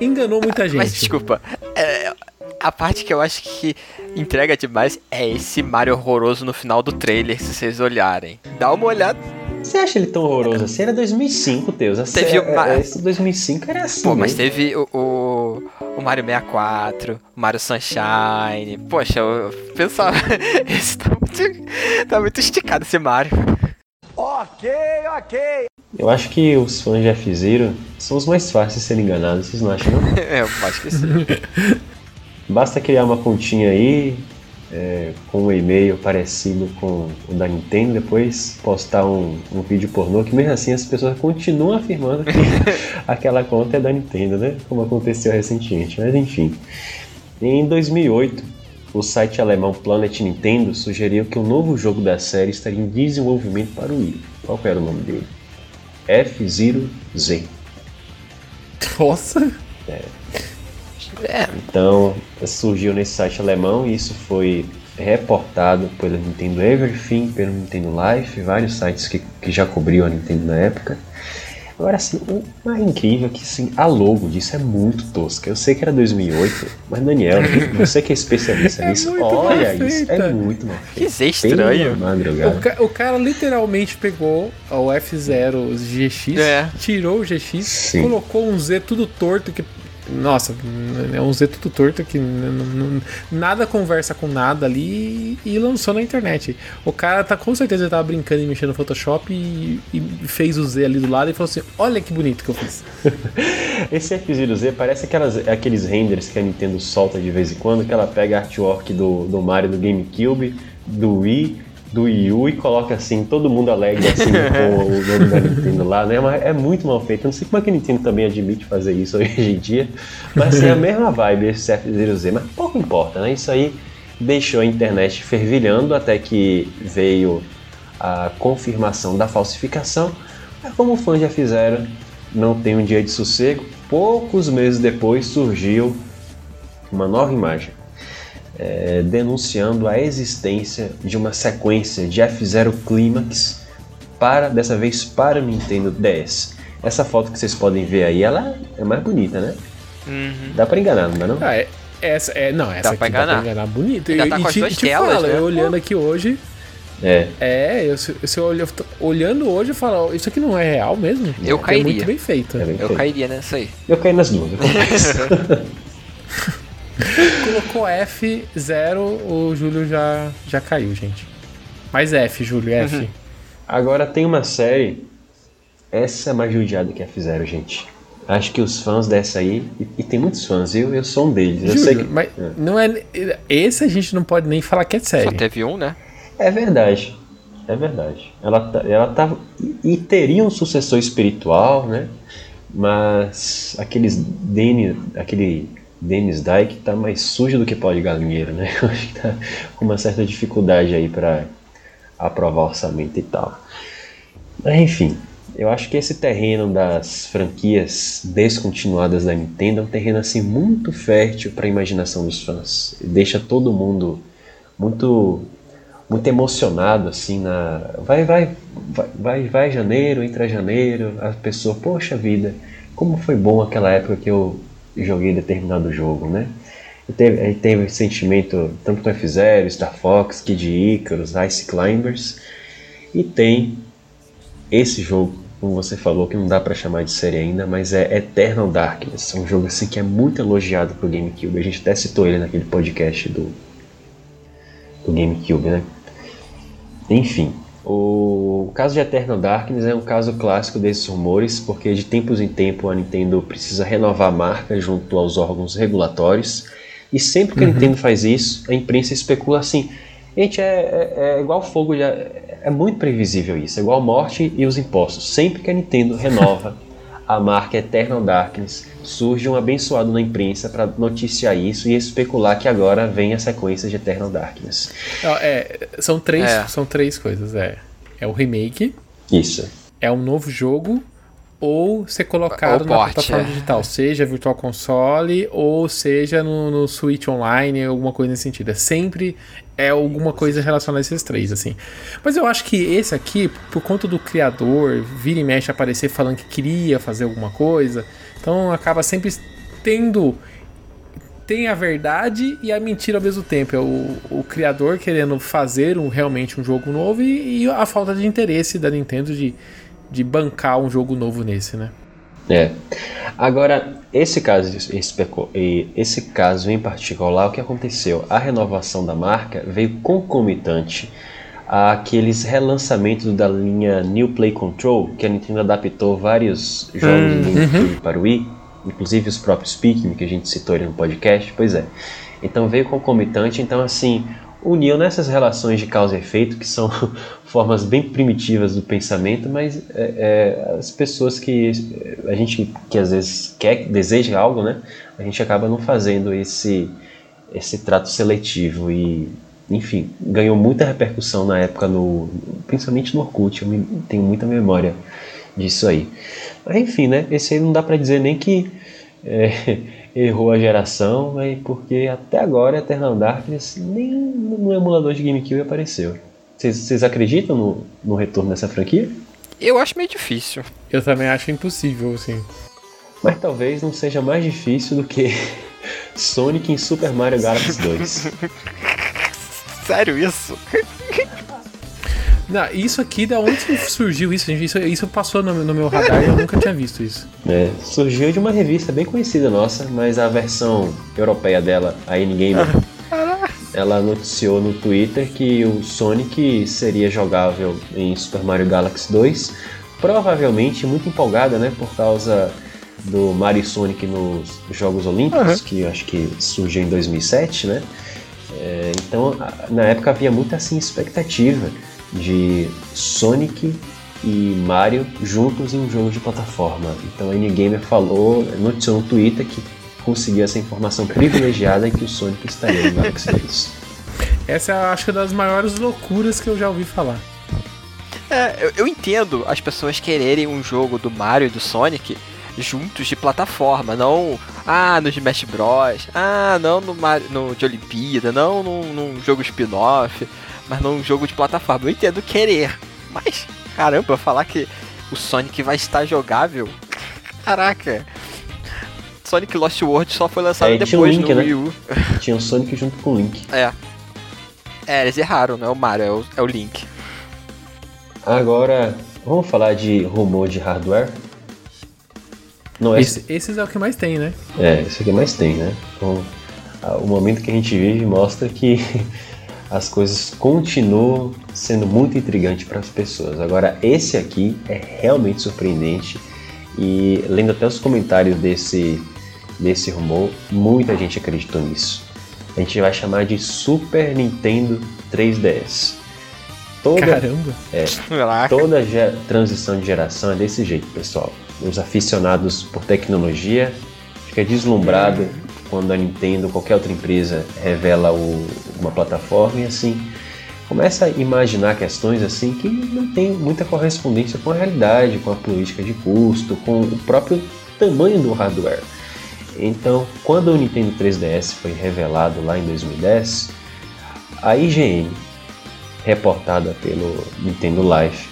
Enganou muita gente. Mas desculpa, é, a parte que eu acho que entrega demais é esse Mario horroroso no final do trailer, se vocês olharem. Dá uma olhada. Você acha ele tão horroroso assim? Era 2005, Deus. Teve é- uma- é- Esse 2005 era assim. Pô, mas teve o, o, o Mario 64, o Mario Sunshine. Poxa, eu pensava. Esse tá muito, tá muito esticado esse Mario. Ok, ok. Eu acho que os fãs de F-Zero são os mais fáceis de serem enganados, vocês não acham, não? É, eu acho que sim. Basta criar uma continha aí, é, com um e-mail parecido com o da Nintendo, depois postar um, um vídeo pornô, que mesmo assim as pessoas continuam afirmando que aquela conta é da Nintendo, né? Como aconteceu recentemente, mas enfim. Em 2008, o site alemão Planet Nintendo sugeriu que um novo jogo da série estaria em desenvolvimento para o Wii. Qual era o nome dele? F-Zero Z. Nossa! É, Então surgiu nesse site alemão e isso foi reportado pelo Nintendo Everything, pelo Nintendo Life, vários sites que, que já cobriam a Nintendo na época. Agora assim, o mais incrível é que assim, a logo disso é muito tosca. Eu sei que era 2008, mas Daniel, você que é especialista É nisso, olha isso, é muito mal que feito. Z estranho. Pela madrugada. O, ca- o cara literalmente pegou o F0 GX, É. tirou o GX, Sim. colocou um Z tudo torto que. Nossa, é um Z tudo torto que n- n- n- nada conversa com nada ali e lançou na internet. O cara tá com certeza ele tava brincando e mexendo no Photoshop e, e fez o Z ali do lado e falou assim: Olha que bonito que eu fiz. Esse F-Zero Z parece aquelas, aqueles renders que a Nintendo solta de vez em quando, que ela pega artwork do, do Mario do GameCube, do Wii, do Wii U e coloca assim, todo mundo alegre assim com o nome da Nintendo lá, né? Mas é muito mal feito. Eu não sei como é que a Nintendo também admite fazer isso hoje em dia. Mas assim, é a mesma vibe esse F-Zero Z, mas pouco importa, né? Isso aí deixou a internet fervilhando até que veio a confirmação da falsificação. Mas como fã já fizeram, não tem um dia de sossego. Poucos meses depois surgiu uma nova imagem é, denunciando a existência de uma sequência de F0 Climax para dessa vez para o Nintendo DS. Essa foto que vocês podem ver aí, ela é mais bonita, né? Uhum. Dá pra enganar, não dá não? Ah, é, essa, é, não, essa aqui pra dá pra enganar. enganar bonito. Ainda E, tá e com as te, te telas, falo, né? eu olhando aqui hoje, É. É, eu, se, se eu olho- olhando hoje, eu falo, isso aqui não é real mesmo? Eu É cairia. muito bem feito. É bem Eu feito. cairia nessa aí. Eu caí nas duas, eu. Colocou F0, o Júlio já, já caiu, gente. Mais F, Júlio, F. Uhum. Agora tem uma série. Essa é mais judiada que a fizeram, gente. Acho que os fãs dessa aí, e, e tem muitos fãs, eu, eu sou um deles. Eu Júlio, sei que. mas não é. Esse a gente não pode nem falar que é Só sério. teve um, né? É verdade. É verdade. Ela, tá- ela tava. E, e teria um sucessor espiritual, né? Mas aqueles Dennis, aquele Dennis Dyke tá mais sujo do que pó de galinheiro, né? Eu acho que tá com uma certa dificuldade aí pra aprovar orçamento e tal. Mas enfim, eu acho que esse terreno das franquias descontinuadas da Nintendo é um terreno assim muito fértil para a imaginação dos fãs. Deixa todo mundo muito muito emocionado assim na vai vai vai vai, vai janeiro entra janeiro a pessoa poxa vida como foi bom aquela época que eu joguei determinado jogo né e teve, aí sentimento tanto do F-Zero, Star Fox, Kid Icarus, Ice Climbers e tem esse jogo como você falou, que não dá para chamar de série ainda, mas é Eternal Darkness. É um jogo assim que é muito elogiado pro GameCube. A gente até citou ele naquele podcast do, do GameCube, né? Enfim, o caso de Eternal Darkness é um caso clássico desses rumores, porque de tempos em tempos a Nintendo precisa renovar a marca junto aos órgãos regulatórios. E sempre que a uhum. Nintendo faz isso, a imprensa especula assim: Gente, é, é, é igual fogo, já, é muito previsível isso. É igual morte e os impostos. Sempre que a Nintendo renova a marca Eternal Darkness, surge um abençoado na imprensa para noticiar isso e especular que agora vem a sequência de Eternal Darkness. É, são, três, é. são três coisas. É, é o remake. Isso. É um novo jogo ou ser colocado na plataforma é. digital, seja Virtual Console ou seja no, no Switch Online, alguma coisa nesse sentido. É sempre é alguma coisa relacionada a esses três, assim. Mas eu acho que esse aqui, por conta do criador, vira e mexe aparecer falando que queria fazer alguma coisa, então acaba sempre tendo tem a verdade e a mentira ao mesmo tempo. É o, o criador querendo fazer um, realmente um jogo novo e, e a falta de interesse da Nintendo de de bancar um jogo novo nesse, né? É. Agora, esse caso, esse, caso em particular, o que aconteceu? A renovação da marca veio concomitante àqueles relançamentos da linha New Play Control, que a Nintendo adaptou vários jogos hum, do GameCube uhum. para o Wii, inclusive os próprios Pikmin, que a gente citou ali no podcast. Pois é. Então veio concomitante, então assim, uniu nessas relações de causa e efeito, que são formas bem primitivas do pensamento, mas é, é, as pessoas que a gente que às vezes quer, deseja algo, né, a gente acaba não fazendo esse esse trato seletivo e enfim ganhou muita repercussão na época no principalmente no Orkut, eu me, tenho muita memória disso aí. Mas enfim, né, esse aí não dá para dizer nem que é, errou a geração, mas porque até agora Eternal Darkness nem no emulador de GameCube apareceu. Vocês acreditam no, no retorno dessa franquia? Eu acho meio difícil. Eu também acho impossível, assim. Mas talvez não seja mais difícil do que Sonic em Super Mario Galaxy 2. Sério isso? Não, isso aqui, da onde surgiu isso, gente? Isso, isso passou no, no, meu radar e eu nunca tinha visto isso. É, surgiu de uma revista bem conhecida nossa, mas a versão europeia dela, a N-Gamer, ela noticiou no Twitter que o Sonic seria jogável em Super Mario Galaxy 2, provavelmente muito empolgada, né, por causa do Mario Sonic nos Jogos Olímpicos, uhum. que acho que surgiu em 2007, né? É, então, na época havia muita assim expectativa de Sonic e Mario juntos em um jogo de plataforma. Então a N-Gamer falou, noticiou no Twitter que conseguiu essa informação privilegiada e que o Sonic estaria no Galaxy 2. Essa é, acho que, das maiores loucuras que eu já ouvi falar. É, eu, eu entendo as pessoas quererem um jogo do Mario e do Sonic juntos de plataforma, não ah no Smash Bros, ah não no Mario, no de Olimpíada, não num, num jogo spin-off mas num jogo de plataforma. Eu entendo querer, mas caramba, falar que o Sonic vai estar jogável, caraca. Sonic Lost World só foi lançado é, depois Link, no né? Wii U. Tinha o Sonic junto com o Link. É. É, eles erraram, não é o Mario, é o, é o Link. Agora, vamos falar de rumor de hardware? Não, esse, esse, esses é o que mais tem, né? É, esse é o que mais tem, né? Então, o momento que a gente vive mostra que as coisas continuam sendo muito intrigantes para as pessoas. Agora, esse aqui é realmente surpreendente e lendo até os comentários desse, desse rumor, muita gente acreditou nisso. A gente vai chamar de Super Nintendo 3DS. Toda, Caramba! É, toda transição de geração é desse jeito, pessoal. Os aficionados por tecnologia fica deslumbrado quando a Nintendo qualquer outra empresa revela o, uma plataforma e assim começa a imaginar questões assim que não tem muita correspondência com a realidade, com a política de custo, com o próprio tamanho do hardware. Então, quando o Nintendo 3DS foi revelado lá em 2010, a IGN, reportada pelo Nintendo Life,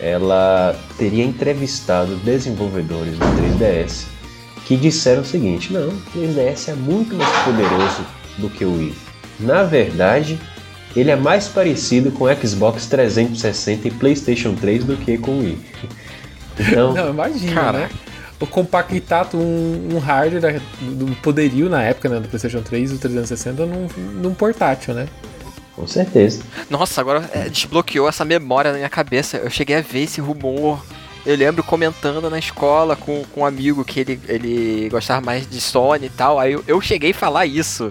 ela teria entrevistado desenvolvedores do 3DS que disseram o seguinte: não, o 3DS é muito mais poderoso do que o Wii. Na verdade, ele é mais parecido com o Xbox 360 e PlayStation 3 do que com o Wii. Então, Não, imagina, Caraca. né? O compactar um, um hardware do poderio na época, né, do PlayStation 3 e do 360 num, num portátil, né? com certeza. Nossa, agora é, desbloqueou essa memória na minha cabeça. Eu cheguei a ver esse rumor. Eu lembro comentando na escola com, com um amigo que ele, ele gostava mais de Sony e tal. Aí eu, eu cheguei a falar isso.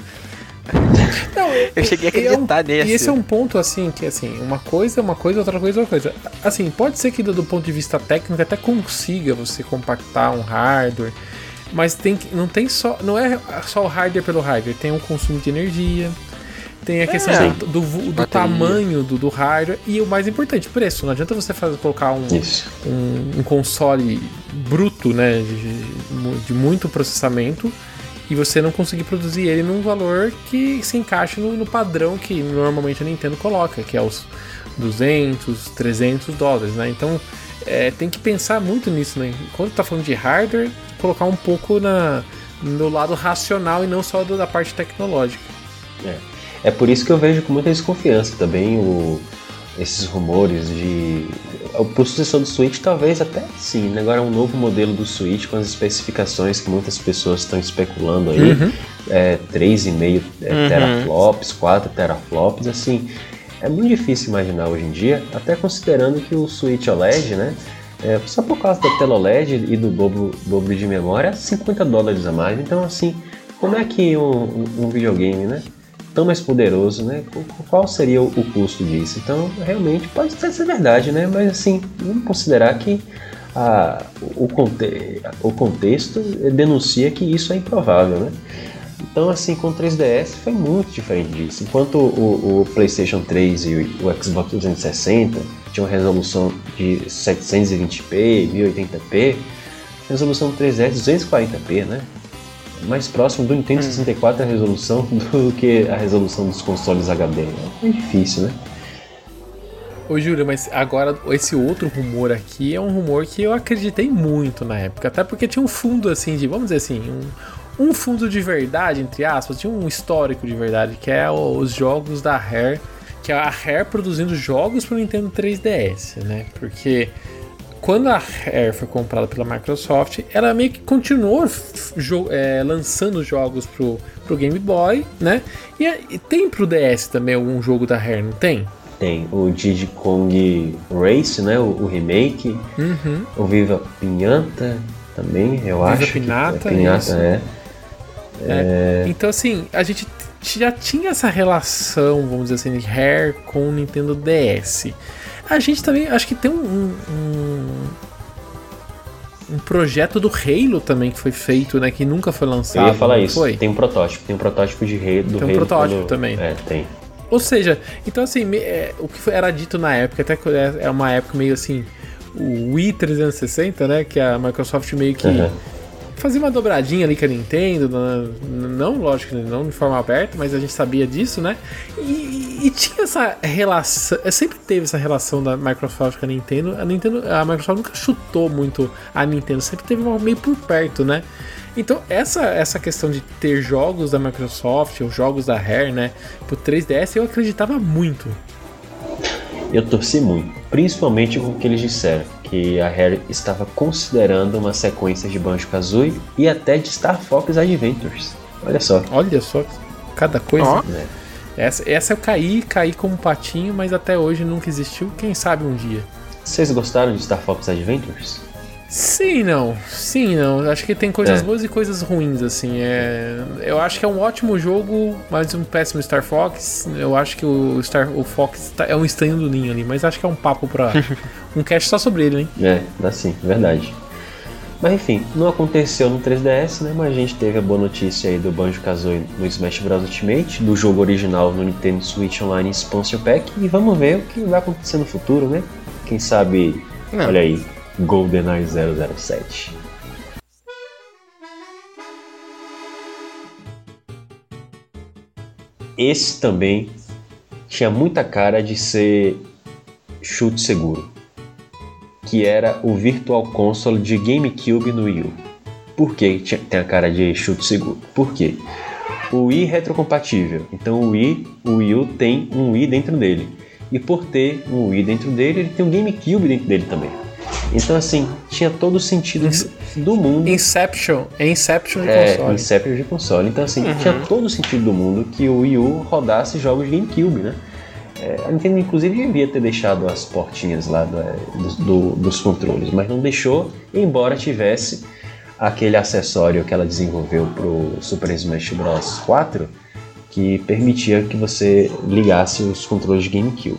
Não, Eu cheguei a é um- acreditar nesse. E esse é um ponto, assim, que assim, uma coisa é uma coisa, outra coisa é outra coisa. Assim, pode ser que do, ponto de vista técnico até consiga você compactar um hardware, mas tem que, não tem só. Não é só o hardware pelo hardware, tem um consumo de energia. Tem a questão É. do, do, do tamanho do, do hardware e o mais importante, preço. Não adianta você fazer, colocar um, um, um console bruto, né, de, de muito processamento, e você não conseguir produzir ele num valor que se encaixe no, no padrão que normalmente a Nintendo coloca, que é os 200, 300 dólares, né? Então é, tem que pensar muito nisso, né? Quando tá falando de hardware, colocar um pouco na, no lado racional e não só do- da parte tecnológica. É por isso que eu vejo com muita desconfiança também o, esses rumores de. O sucessor do Switch, talvez até sim, né? agora é um novo modelo do Switch com as especificações que muitas pessoas estão especulando aí. Uhum. É, 3,5 é, Uhum. teraflops, 4 teraflops, assim. É muito difícil imaginar hoje em dia, até considerando que o Switch OLED, né? é, só por causa da tela OLED e do dobro, dobro de memória, é 50 dólares a mais. Então, assim, como é que um- um videogame, né? Tão mais poderoso, né? Qu- Qual seria o, custo disso? Então, realmente, pode ser verdade, né? Mas, assim, vamos considerar que a- o, conte- o contexto denuncia que isso é improvável, né? Então, assim, com o 3DS foi muito diferente disso. Enquanto o, o PlayStation 3 e o, o Xbox 360 tinham resolução de 720p, 1080p, a resolução do 3DS é 240p, né? Mais próximo do Nintendo 64 a resolução do que a resolução dos consoles HD. É difícil, né? Ô Júlio, mas agora esse outro rumor aqui é um rumor que eu acreditei muito na época, até porque tinha um fundo assim de, vamos dizer assim, um, um fundo de verdade, entre aspas, tinha um histórico de verdade, que é os jogos da Rare, que é a Rare produzindo jogos para o Nintendo 3DS, né? Porque quando a Rare foi comprada pela Microsoft, ela meio que continuou jo- é, lançando jogos pro, pro Game Boy, né? E, e tem pro DS também algum jogo da Rare, não tem? Tem o Diddy Kong Race, né? O, o remake. Uhum. O Viva Pinhanta também, eu Viva acho. Pinata, é, Pinata, isso. é. Então, assim, a gente já tinha essa relação, vamos dizer assim, de Rare com o Nintendo DS. A gente também, acho que tem um, um, um- projeto do Halo também que foi feito, né? Que nunca foi lançado. Eu ia falar isso. Foi? Tem um protótipo, tem um protótipo de rei do Tem um Halo protótipo quando- também. É, tem. Ou seja, então assim, é, o que era dito na época, até que é é uma época meio assim, o Wii 360, né? Que a Microsoft meio que Uhum. Fazia uma dobradinha ali com a Nintendo, não, lógico, não de forma aberta, mas a gente sabia disso, né? E, e tinha essa relação, sempre teve essa relação da Microsoft com a Nintendo. A Nintendo, a Microsoft nunca chutou muito a Nintendo, sempre teve uma meio por perto, né? Então, essa, essa questão de ter jogos da Microsoft, ou jogos da Rare, né, pro 3DS, eu acreditava muito. Eu torci muito, principalmente com o que eles disseram, que a Rare estava considerando uma sequência de Banjo-Kazooie e até de Star Fox Adventures. Olha só. Olha só, cada coisa. Ó. né? Essa, essa eu caí, caí como um patinho, mas até hoje nunca existiu. Quem sabe um dia. Vocês gostaram de Star Fox Adventures? Sim, não. Sim, não. Acho que tem coisas É. boas e coisas ruins, assim. É... Eu acho que é um ótimo jogo, mas um péssimo Star Fox. Eu acho que o Star o Fox tá- é um estranho do ninho ali, mas acho que é um papo pra. um cast só sobre ele, hein? É, assim, verdade. Mas enfim, não aconteceu no 3DS, né? Mas a gente teve a boa notícia aí do Banjo-Kazooie no Smash Bros. Ultimate, do jogo original no Nintendo Switch Online Expansion Pack, e vamos ver o que vai acontecer no futuro, né? Quem sabe, Não. olha aí, GoldenEye 007. Esse também tinha muita cara de ser chute seguro que era o Virtual Console de GameCube no Wii U. Por que tem a cara de chute seguro? Por quê? O Wii é retrocompatível, então o Wii, o Wii U tem um Wii dentro dele. E por ter um Wii dentro dele, ele tem um GameCube dentro dele também. Então, assim, tinha todo o sentido do mundo. Inception, é Inception de É, console. Inception de console. Então, assim, tinha todo o sentido do mundo que o Wii U rodasse jogos de GameCube, né? É, a Nintendo, inclusive, devia ter deixado as portinhas lá do- do- do- dos controles, mas não deixou, embora tivesse aquele acessório que ela desenvolveu pro Super Smash Bros. 4, que permitia que você ligasse os controles de GameCube.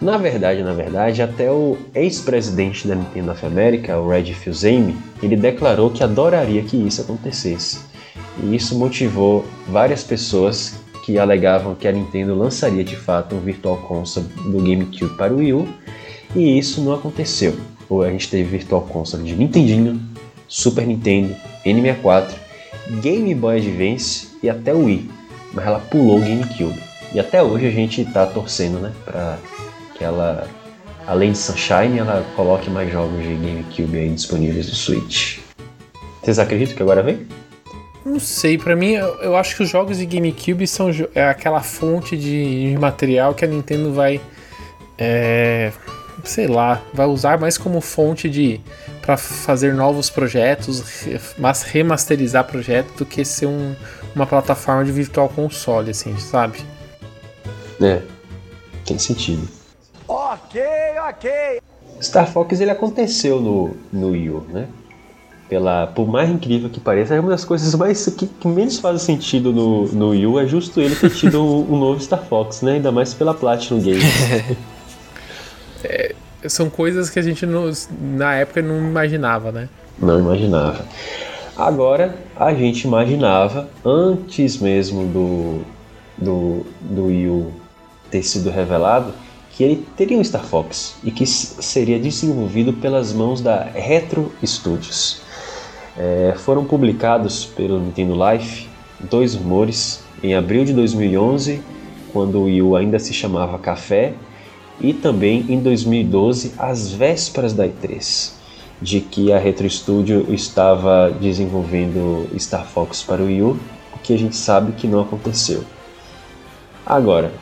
Na verdade, na verdade, até o ex-presidente da Nintendo of America, o Red Fils-Aimé, ele declarou que adoraria que isso acontecesse. E isso motivou várias pessoas que alegavam que a Nintendo lançaria de fato um Virtual Console do GameCube para o Wii U, e isso não aconteceu. A gente teve Virtual Console de Nintendinho, Super Nintendo, N64, Game Boy Advance e até o Wii, mas ela pulou o GameCube. E até hoje a gente está torcendo, né, para que ela, além de Sunshine, ela coloque mais jogos de GameCube aí disponíveis no Switch. Vocês acreditam que agora vem? Não sei, pra mim, eu, eu acho que os jogos de GameCube são é aquela fonte de, de material que a Nintendo vai. é, sei lá, vai usar mais como fonte de. para fazer novos projetos, mas remasterizar projetos do que ser um- uma plataforma de virtual console, assim, sabe? É, tem sentido. Ok, ok. Star Fox ele aconteceu no, no Wii U, né? Pela, por mais incrível que pareça, é uma das coisas mais que, que menos faz sentido no, no Wii U é justo ele ter tido um, um novo Star Fox, né? Ainda mais pela Platinum Games. São coisas que a gente não- na época não imaginava, né? Não imaginava. Agora, a gente imaginava, antes mesmo do, do, do Wii U ter sido revelado, que ele teria um Star Fox e que seria desenvolvido pelas mãos da Retro Studios. É, foram publicados pelo Nintendo Life dois rumores em abril de 2011, quando o Wii ainda se chamava Café, e também em 2012, às vésperas da E3 de que a Retro Studio estava desenvolvendo Star Fox para o Wii U, o que a gente sabe que não aconteceu. Agora,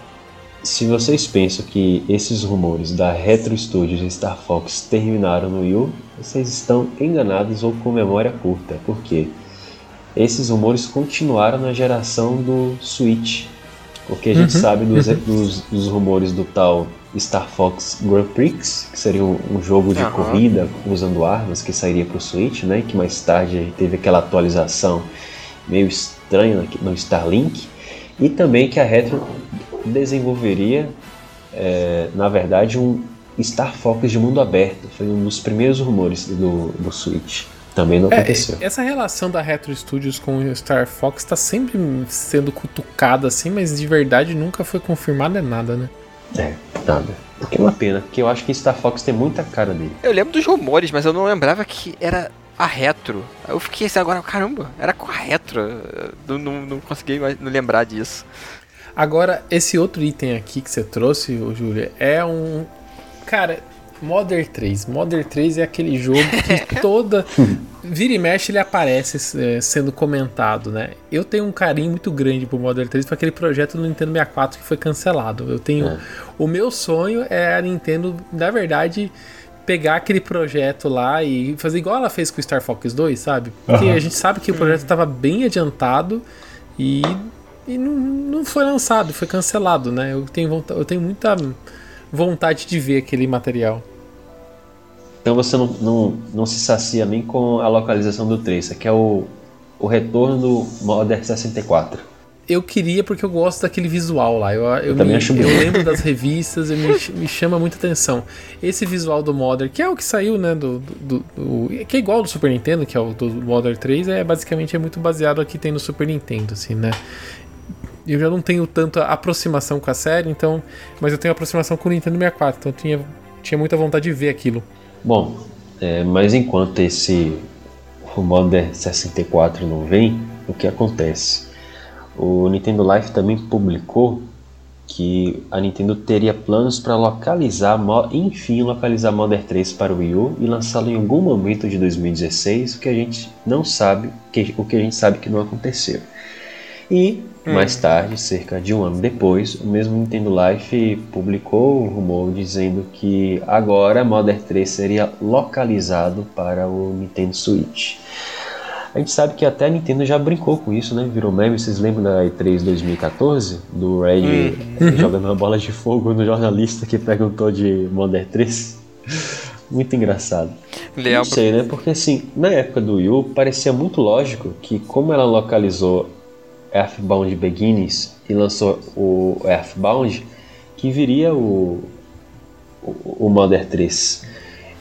se vocês pensam que esses rumores da Retro Studios e Star Fox terminaram no Wii U, vocês estão enganados ou com memória curta, porque esses rumores continuaram na geração do Switch, porque a gente sabe dos, dos- dos rumores do tal Star Fox Grand Prix, que seria um, um jogo de Aham. corrida usando armas que sairia para o Switch, né? Que mais tarde teve aquela atualização meio estranha no Starlink, e também que a Retro desenvolveria, é, na verdade, um Star Fox de mundo aberto. Foi um dos primeiros rumores do, do Switch. Também não É, aconteceu. essa relação da Retro Studios com o Star Fox tá sempre sendo cutucada assim, mas de verdade nunca foi confirmada nada, né? É, nada. O que é uma pena, porque eu acho que Star Fox tem muita cara dele. Eu lembro dos rumores, mas eu não lembrava que era a retro. Aí Eu fiquei assim, agora, caramba, era com a retro. Eu Não, não, não consegui mais não lembrar disso. Agora, esse outro item aqui que você trouxe, Júlia, é um. Cara, Modern 3. Modern 3 é aquele jogo que toda. Vira e mexe ele aparece é, sendo comentado, né? Eu tenho um carinho muito grande pro Modern 3 para aquele projeto do Nintendo 64 que foi cancelado. Eu tenho. É. O meu sonho é a Nintendo, na verdade. Pegar aquele projeto lá e fazer igual ela fez com o Star Fox 2, sabe? Porque a gente sabe que o projeto estava bem adiantado e e não, não foi lançado, foi cancelado, né? Eu tenho, vonta- eu tenho muita vontade de ver aquele material. Então você não, não, não se sacia nem com a localização do 3, que é o, o retorno do Modern 64. Eu queria porque eu gosto daquele visual lá. Eu, eu, também me- acho eu lembro das revistas e me, me chama muita atenção. Esse visual do Modern, que é o que saiu, né? Do, do- do- que é igual ao do Super Nintendo, que é o do Modern 3, é basicamente é muito baseado aqui tem no Super Nintendo, assim, né? Eu já não tenho tanta aproximação com a série, então. Mas eu tenho aproximação com o Nintendo 64, então eu tinha, tinha muita vontade de ver aquilo. Bom, é, mas enquanto esse Modern 64 não vem, o que acontece? O Nintendo Life também publicou que a Nintendo teria planos para localizar, enfim, localizar Modern 3 para o Wii U e lançá-lo em algum momento de 2016, o que a gente não sabe, o que a gente sabe que não aconteceu. E mais tarde, cerca de um ano depois, o mesmo Nintendo Life publicou um rumor dizendo que agora Modern 3 seria localizado para o Nintendo Switch. A gente sabe que até a Nintendo já brincou com isso, né? Virou meme. Vocês lembram da E3 2014? Do Red jogando uma bola de fogo no jornalista que perguntou de Modern 3? Muito engraçado. Não sei, né? Porque assim, na época do Wii U, parecia muito lógico que como ela localizou Earthbound Beginnings e lançou o Earthbound, que viria o, o, o Modern 3.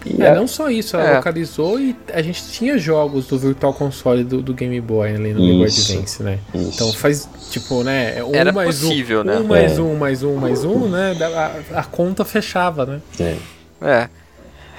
E É, a- não só isso, ela É. localizou e a gente tinha jogos do Virtual Console do, do Game Boy ali no Game Boy Isso. Advance, né? Isso. Então faz, tipo, né? Um Era mais possível, um, né? Um mais É. um, mais um, mais um, né? A, a conta fechava, né? é. É.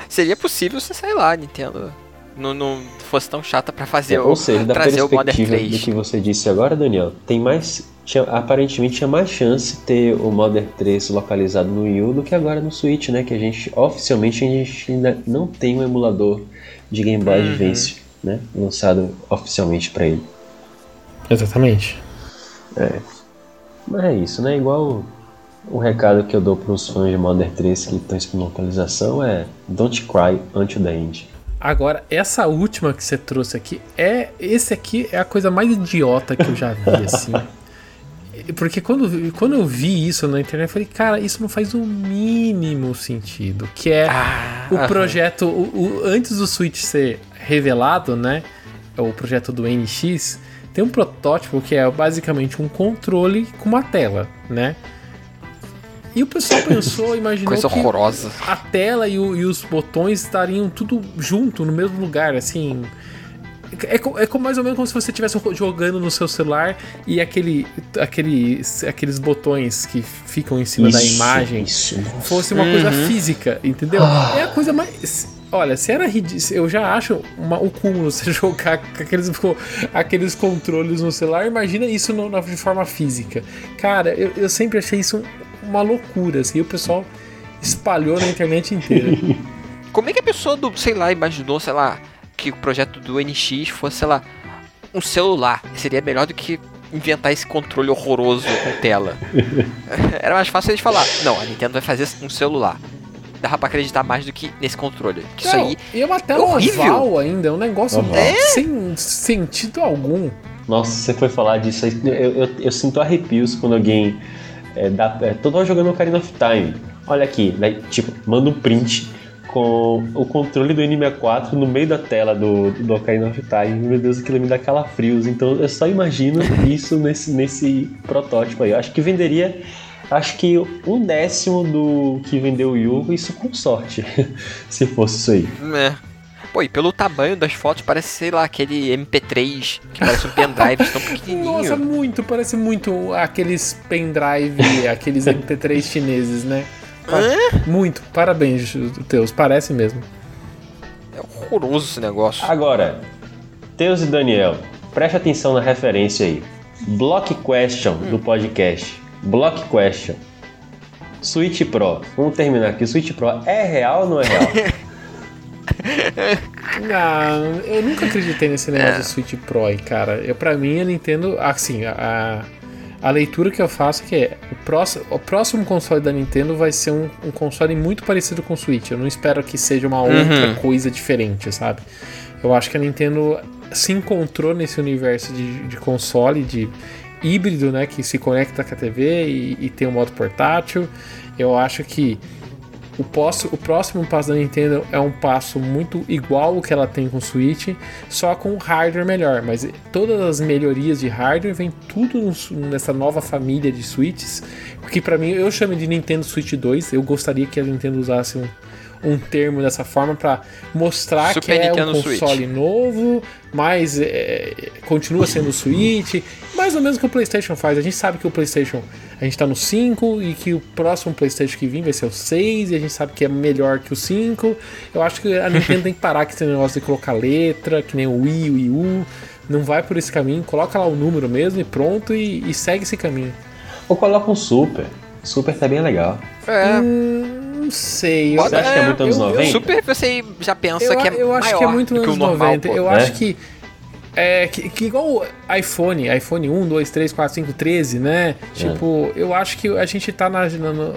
Seria possível se, sei lá, Nintendo não, não fosse tão chata pra fazer o, Ou seja, da trazer o Modern perspectiva 3. do que você disse agora, Daniel, tem mais. Tinha, aparentemente tinha mais chance ter o Modern 3 localizado no Wii U do que agora no Switch, né? Que a gente, oficialmente, a gente ainda não tem um emulador de Game Boy Uhum. Advance, né? Lançado oficialmente para ele. Exatamente. Mas é isso, né? Igual o recado que eu dou para os fãs de Modern 3 que estão esperando localização é Don't cry until the end. Agora, essa última que você trouxe aqui, é esse aqui é a coisa mais idiota que eu já vi, assim. Porque quando, quando eu vi isso na internet, eu falei, cara, isso não faz o mínimo sentido. Que é Ah, o projeto, o, o- antes do Switch ser revelado, né? O projeto do NX, tem um protótipo que é basicamente um controle com uma tela, né? E o pessoal pensou, imaginou Coisa que horrorosa. a tela e, o- e os botões estariam tudo junto no mesmo lugar, assim. É, é como, mais ou menos como se você estivesse jogando no seu celular e aquele, aquele, aqueles botões que ficam em cima da imagem Isso. fosse uma coisa física, entendeu? É a coisa mais. Olha, se era ridículo, eu já acho uma, o cúmulo você jogar com aqueles, com aqueles controles no celular, imagina isso no- na- de forma física. Cara, eu, eu sempre achei isso uma loucura, assim, e o pessoal espalhou na internet inteira. Como é que a pessoa do, sei lá, imaginou, sei lá, que o projeto do NX fosse, sei lá, um celular? Seria melhor do que inventar esse controle horroroso com tela. Era mais fácil eles falar, não, a Nintendo vai fazer um celular. Dava pra acreditar mais do que nesse controle. Que isso Não, aí. e é uma tela horrível. oval ainda, é um negócio Oval. sem sentido algum. Nossa, você foi falar disso aí. Eu, eu, eu sinto arrepios quando alguém é, dá. É, tô jogando Ocarina of Time. Olha aqui, né? Tipo, manda um print com o controle do N64 no meio da tela do, do Ocarina of Time. Meu Deus, aquilo me dá calafrios. Então eu só imagino isso nesse, nesse protótipo aí. Eu acho que venderia. Acho que um décimo do que vendeu o U, isso com sorte. se fosse isso aí. É. Pô, e pelo tamanho das fotos, parece, sei lá, aquele MP3, que parece um pendrive tão pequenininho. Nossa, muito, parece muito aqueles pendrive, aqueles MP3 chineses, né? Pa- Muito, parabéns, teus, parece mesmo. É horroroso esse negócio. Agora, Teus e Daniel, preste atenção na referência aí. Block Question do podcast. Block Question. Switch Pro. Vamos terminar aqui. O Switch Pro é real ou não é real? Não, eu nunca acreditei nesse negócio do Switch Pro cara. Eu, pra mim, a Nintendo, assim, a, a leitura que eu faço é que é, o, próximo, o próximo console da Nintendo vai ser um, um console muito parecido com o Switch. Eu não espero que seja uma outra coisa diferente, sabe? Eu acho que a Nintendo se encontrou nesse universo de, de console, de híbrido, né? Que se conecta com a TV e, e tem um modo portátil. Eu acho que o, o próximo passo da Nintendo é um passo muito igual ao que ela tem com o Switch, só com hardware melhor. Mas todas as melhorias de hardware vem tudo nessa nova família de Switches. Porque pra mim, eu chamo de Nintendo Switch 2. Eu gostaria que a Nintendo usasse um, um termo dessa forma pra mostrar Super que é um console novo, mas é, continua sendo o Switch. Mais ou menos o que o PlayStation faz. A gente sabe que o PlayStation a gente tá no 5 e que o próximo PlayStation que vir vai ser o 6 e a gente sabe que é melhor que o 5. Eu acho que a Nintendo tem que parar com esse negócio de colocar letra, que nem o Wii, o Wii U. Não vai por esse caminho, coloca lá o número mesmo e pronto e, e segue esse caminho. Ou coloca um Super. Super tá bem legal. É. Hum, não sei. eu- Você acha que é muito anos eu- eu- 90? Super você já pensa Eu, que é eu acho maior que é muito anos o normal, 90. pô. eu né? acho que É, que, que igual o iPhone, iPhone 1, 2, 3, 4, 5, 13, né? Tipo, eu acho que a gente tá na. na- no-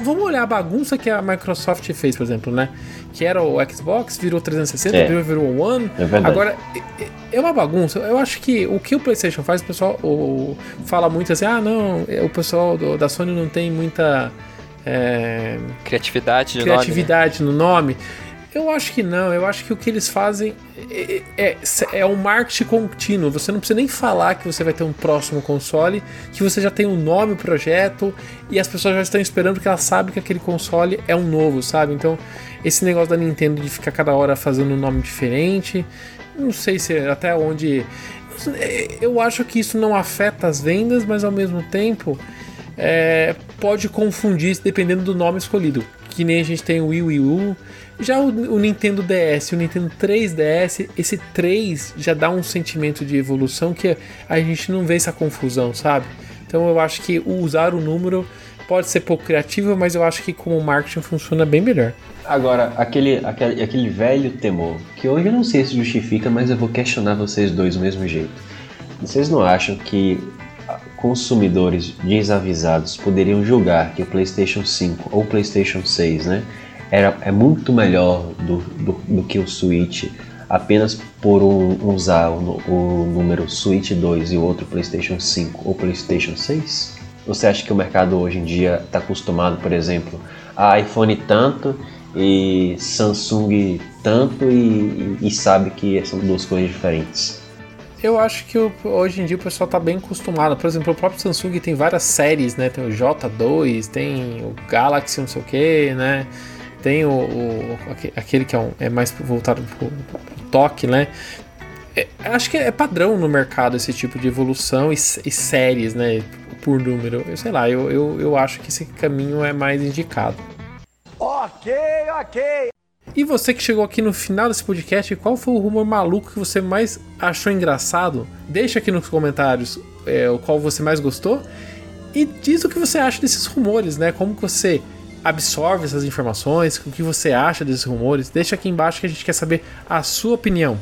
Vamos olhar a bagunça que a Microsoft fez, por exemplo, né? Que era o Xbox, virou 360, É. virou, o One. É verdade. Agora, é- é uma bagunça. Eu acho que o que o PlayStation faz, o pessoal o- fala muito assim: ah, não, é, o pessoal do- da Sony não tem muita. É, Criatividade de criatividade no nome. Eu acho que não, eu acho que o que eles fazem é, é, é um marketing contínuo. Você não precisa nem falar que você vai ter um próximo console, que você já tem um nome, o projeto, e as pessoas já estão esperando porque elas sabem que aquele console é um novo, sabe? Então, esse negócio da Nintendo de ficar cada hora fazendo um nome diferente, não sei se até onde. Eu acho que isso não afeta as vendas, mas ao mesmo tempo é, pode confundir dependendo do nome escolhido. Que nem a gente tem o Wii Wii U. Já o, o Nintendo DS, o Nintendo 3DS, esse 3 já dá um sentimento de evolução que a gente não vê essa confusão, sabe? Então eu acho que usar o número pode ser pouco criativo, mas eu acho que como marketing funciona bem melhor. Agora, aquele, aquele, aquele velho temor, que hoje eu não sei se justifica, mas eu vou questionar vocês dois do mesmo jeito. Vocês não acham que consumidores desavisados poderiam julgar que o PlayStation 5 ou o PlayStation 6, né, era, é muito melhor do, do, do que o Switch apenas por um, usar o, o número Switch 2 e o outro PlayStation 5 ou PlayStation 6? Você acha que o mercado hoje em dia está acostumado, por exemplo, a iPhone tanto e Samsung tanto e, e sabe que são duas coisas diferentes? Eu acho que hoje em dia o pessoal tá bem acostumado. Por exemplo, o próprio Samsung tem várias séries, né? Tem o J2, tem o Galaxy não sei o que, né? Tem o, o- aque- aquele que é, um- é mais voltado pro, pro toque, né? É, acho que é padrão no mercado esse tipo de evolução e, e séries, né? Por número. Eu sei lá, eu, eu, eu acho que esse caminho é mais indicado. Ok, ok. E você que chegou aqui no final desse podcast, qual foi o rumor maluco que você mais achou engraçado? Deixa aqui nos comentários é, o qual você mais gostou e diz o que você acha desses rumores, né? Como que você absorve essas informações, o que você acha desses rumores. Deixa aqui embaixo que a gente quer saber a sua opinião.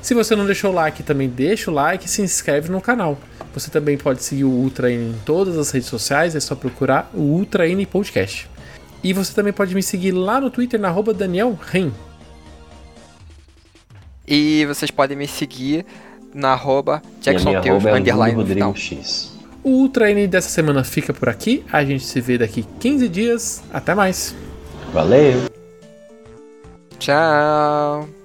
Se você não deixou o like, também deixa o like e se inscreve no canal. Você também pode seguir o Ultra N em todas as redes sociais, é só procurar o Ultra N Podcast. E você também pode me seguir lá no Twitter, na arroba Daniel Ren. E vocês podem me seguir na arroba é underline X. O Ultra N dessa semana fica por aqui. A gente se vê daqui 15 dias. Até mais. Valeu! Tchau.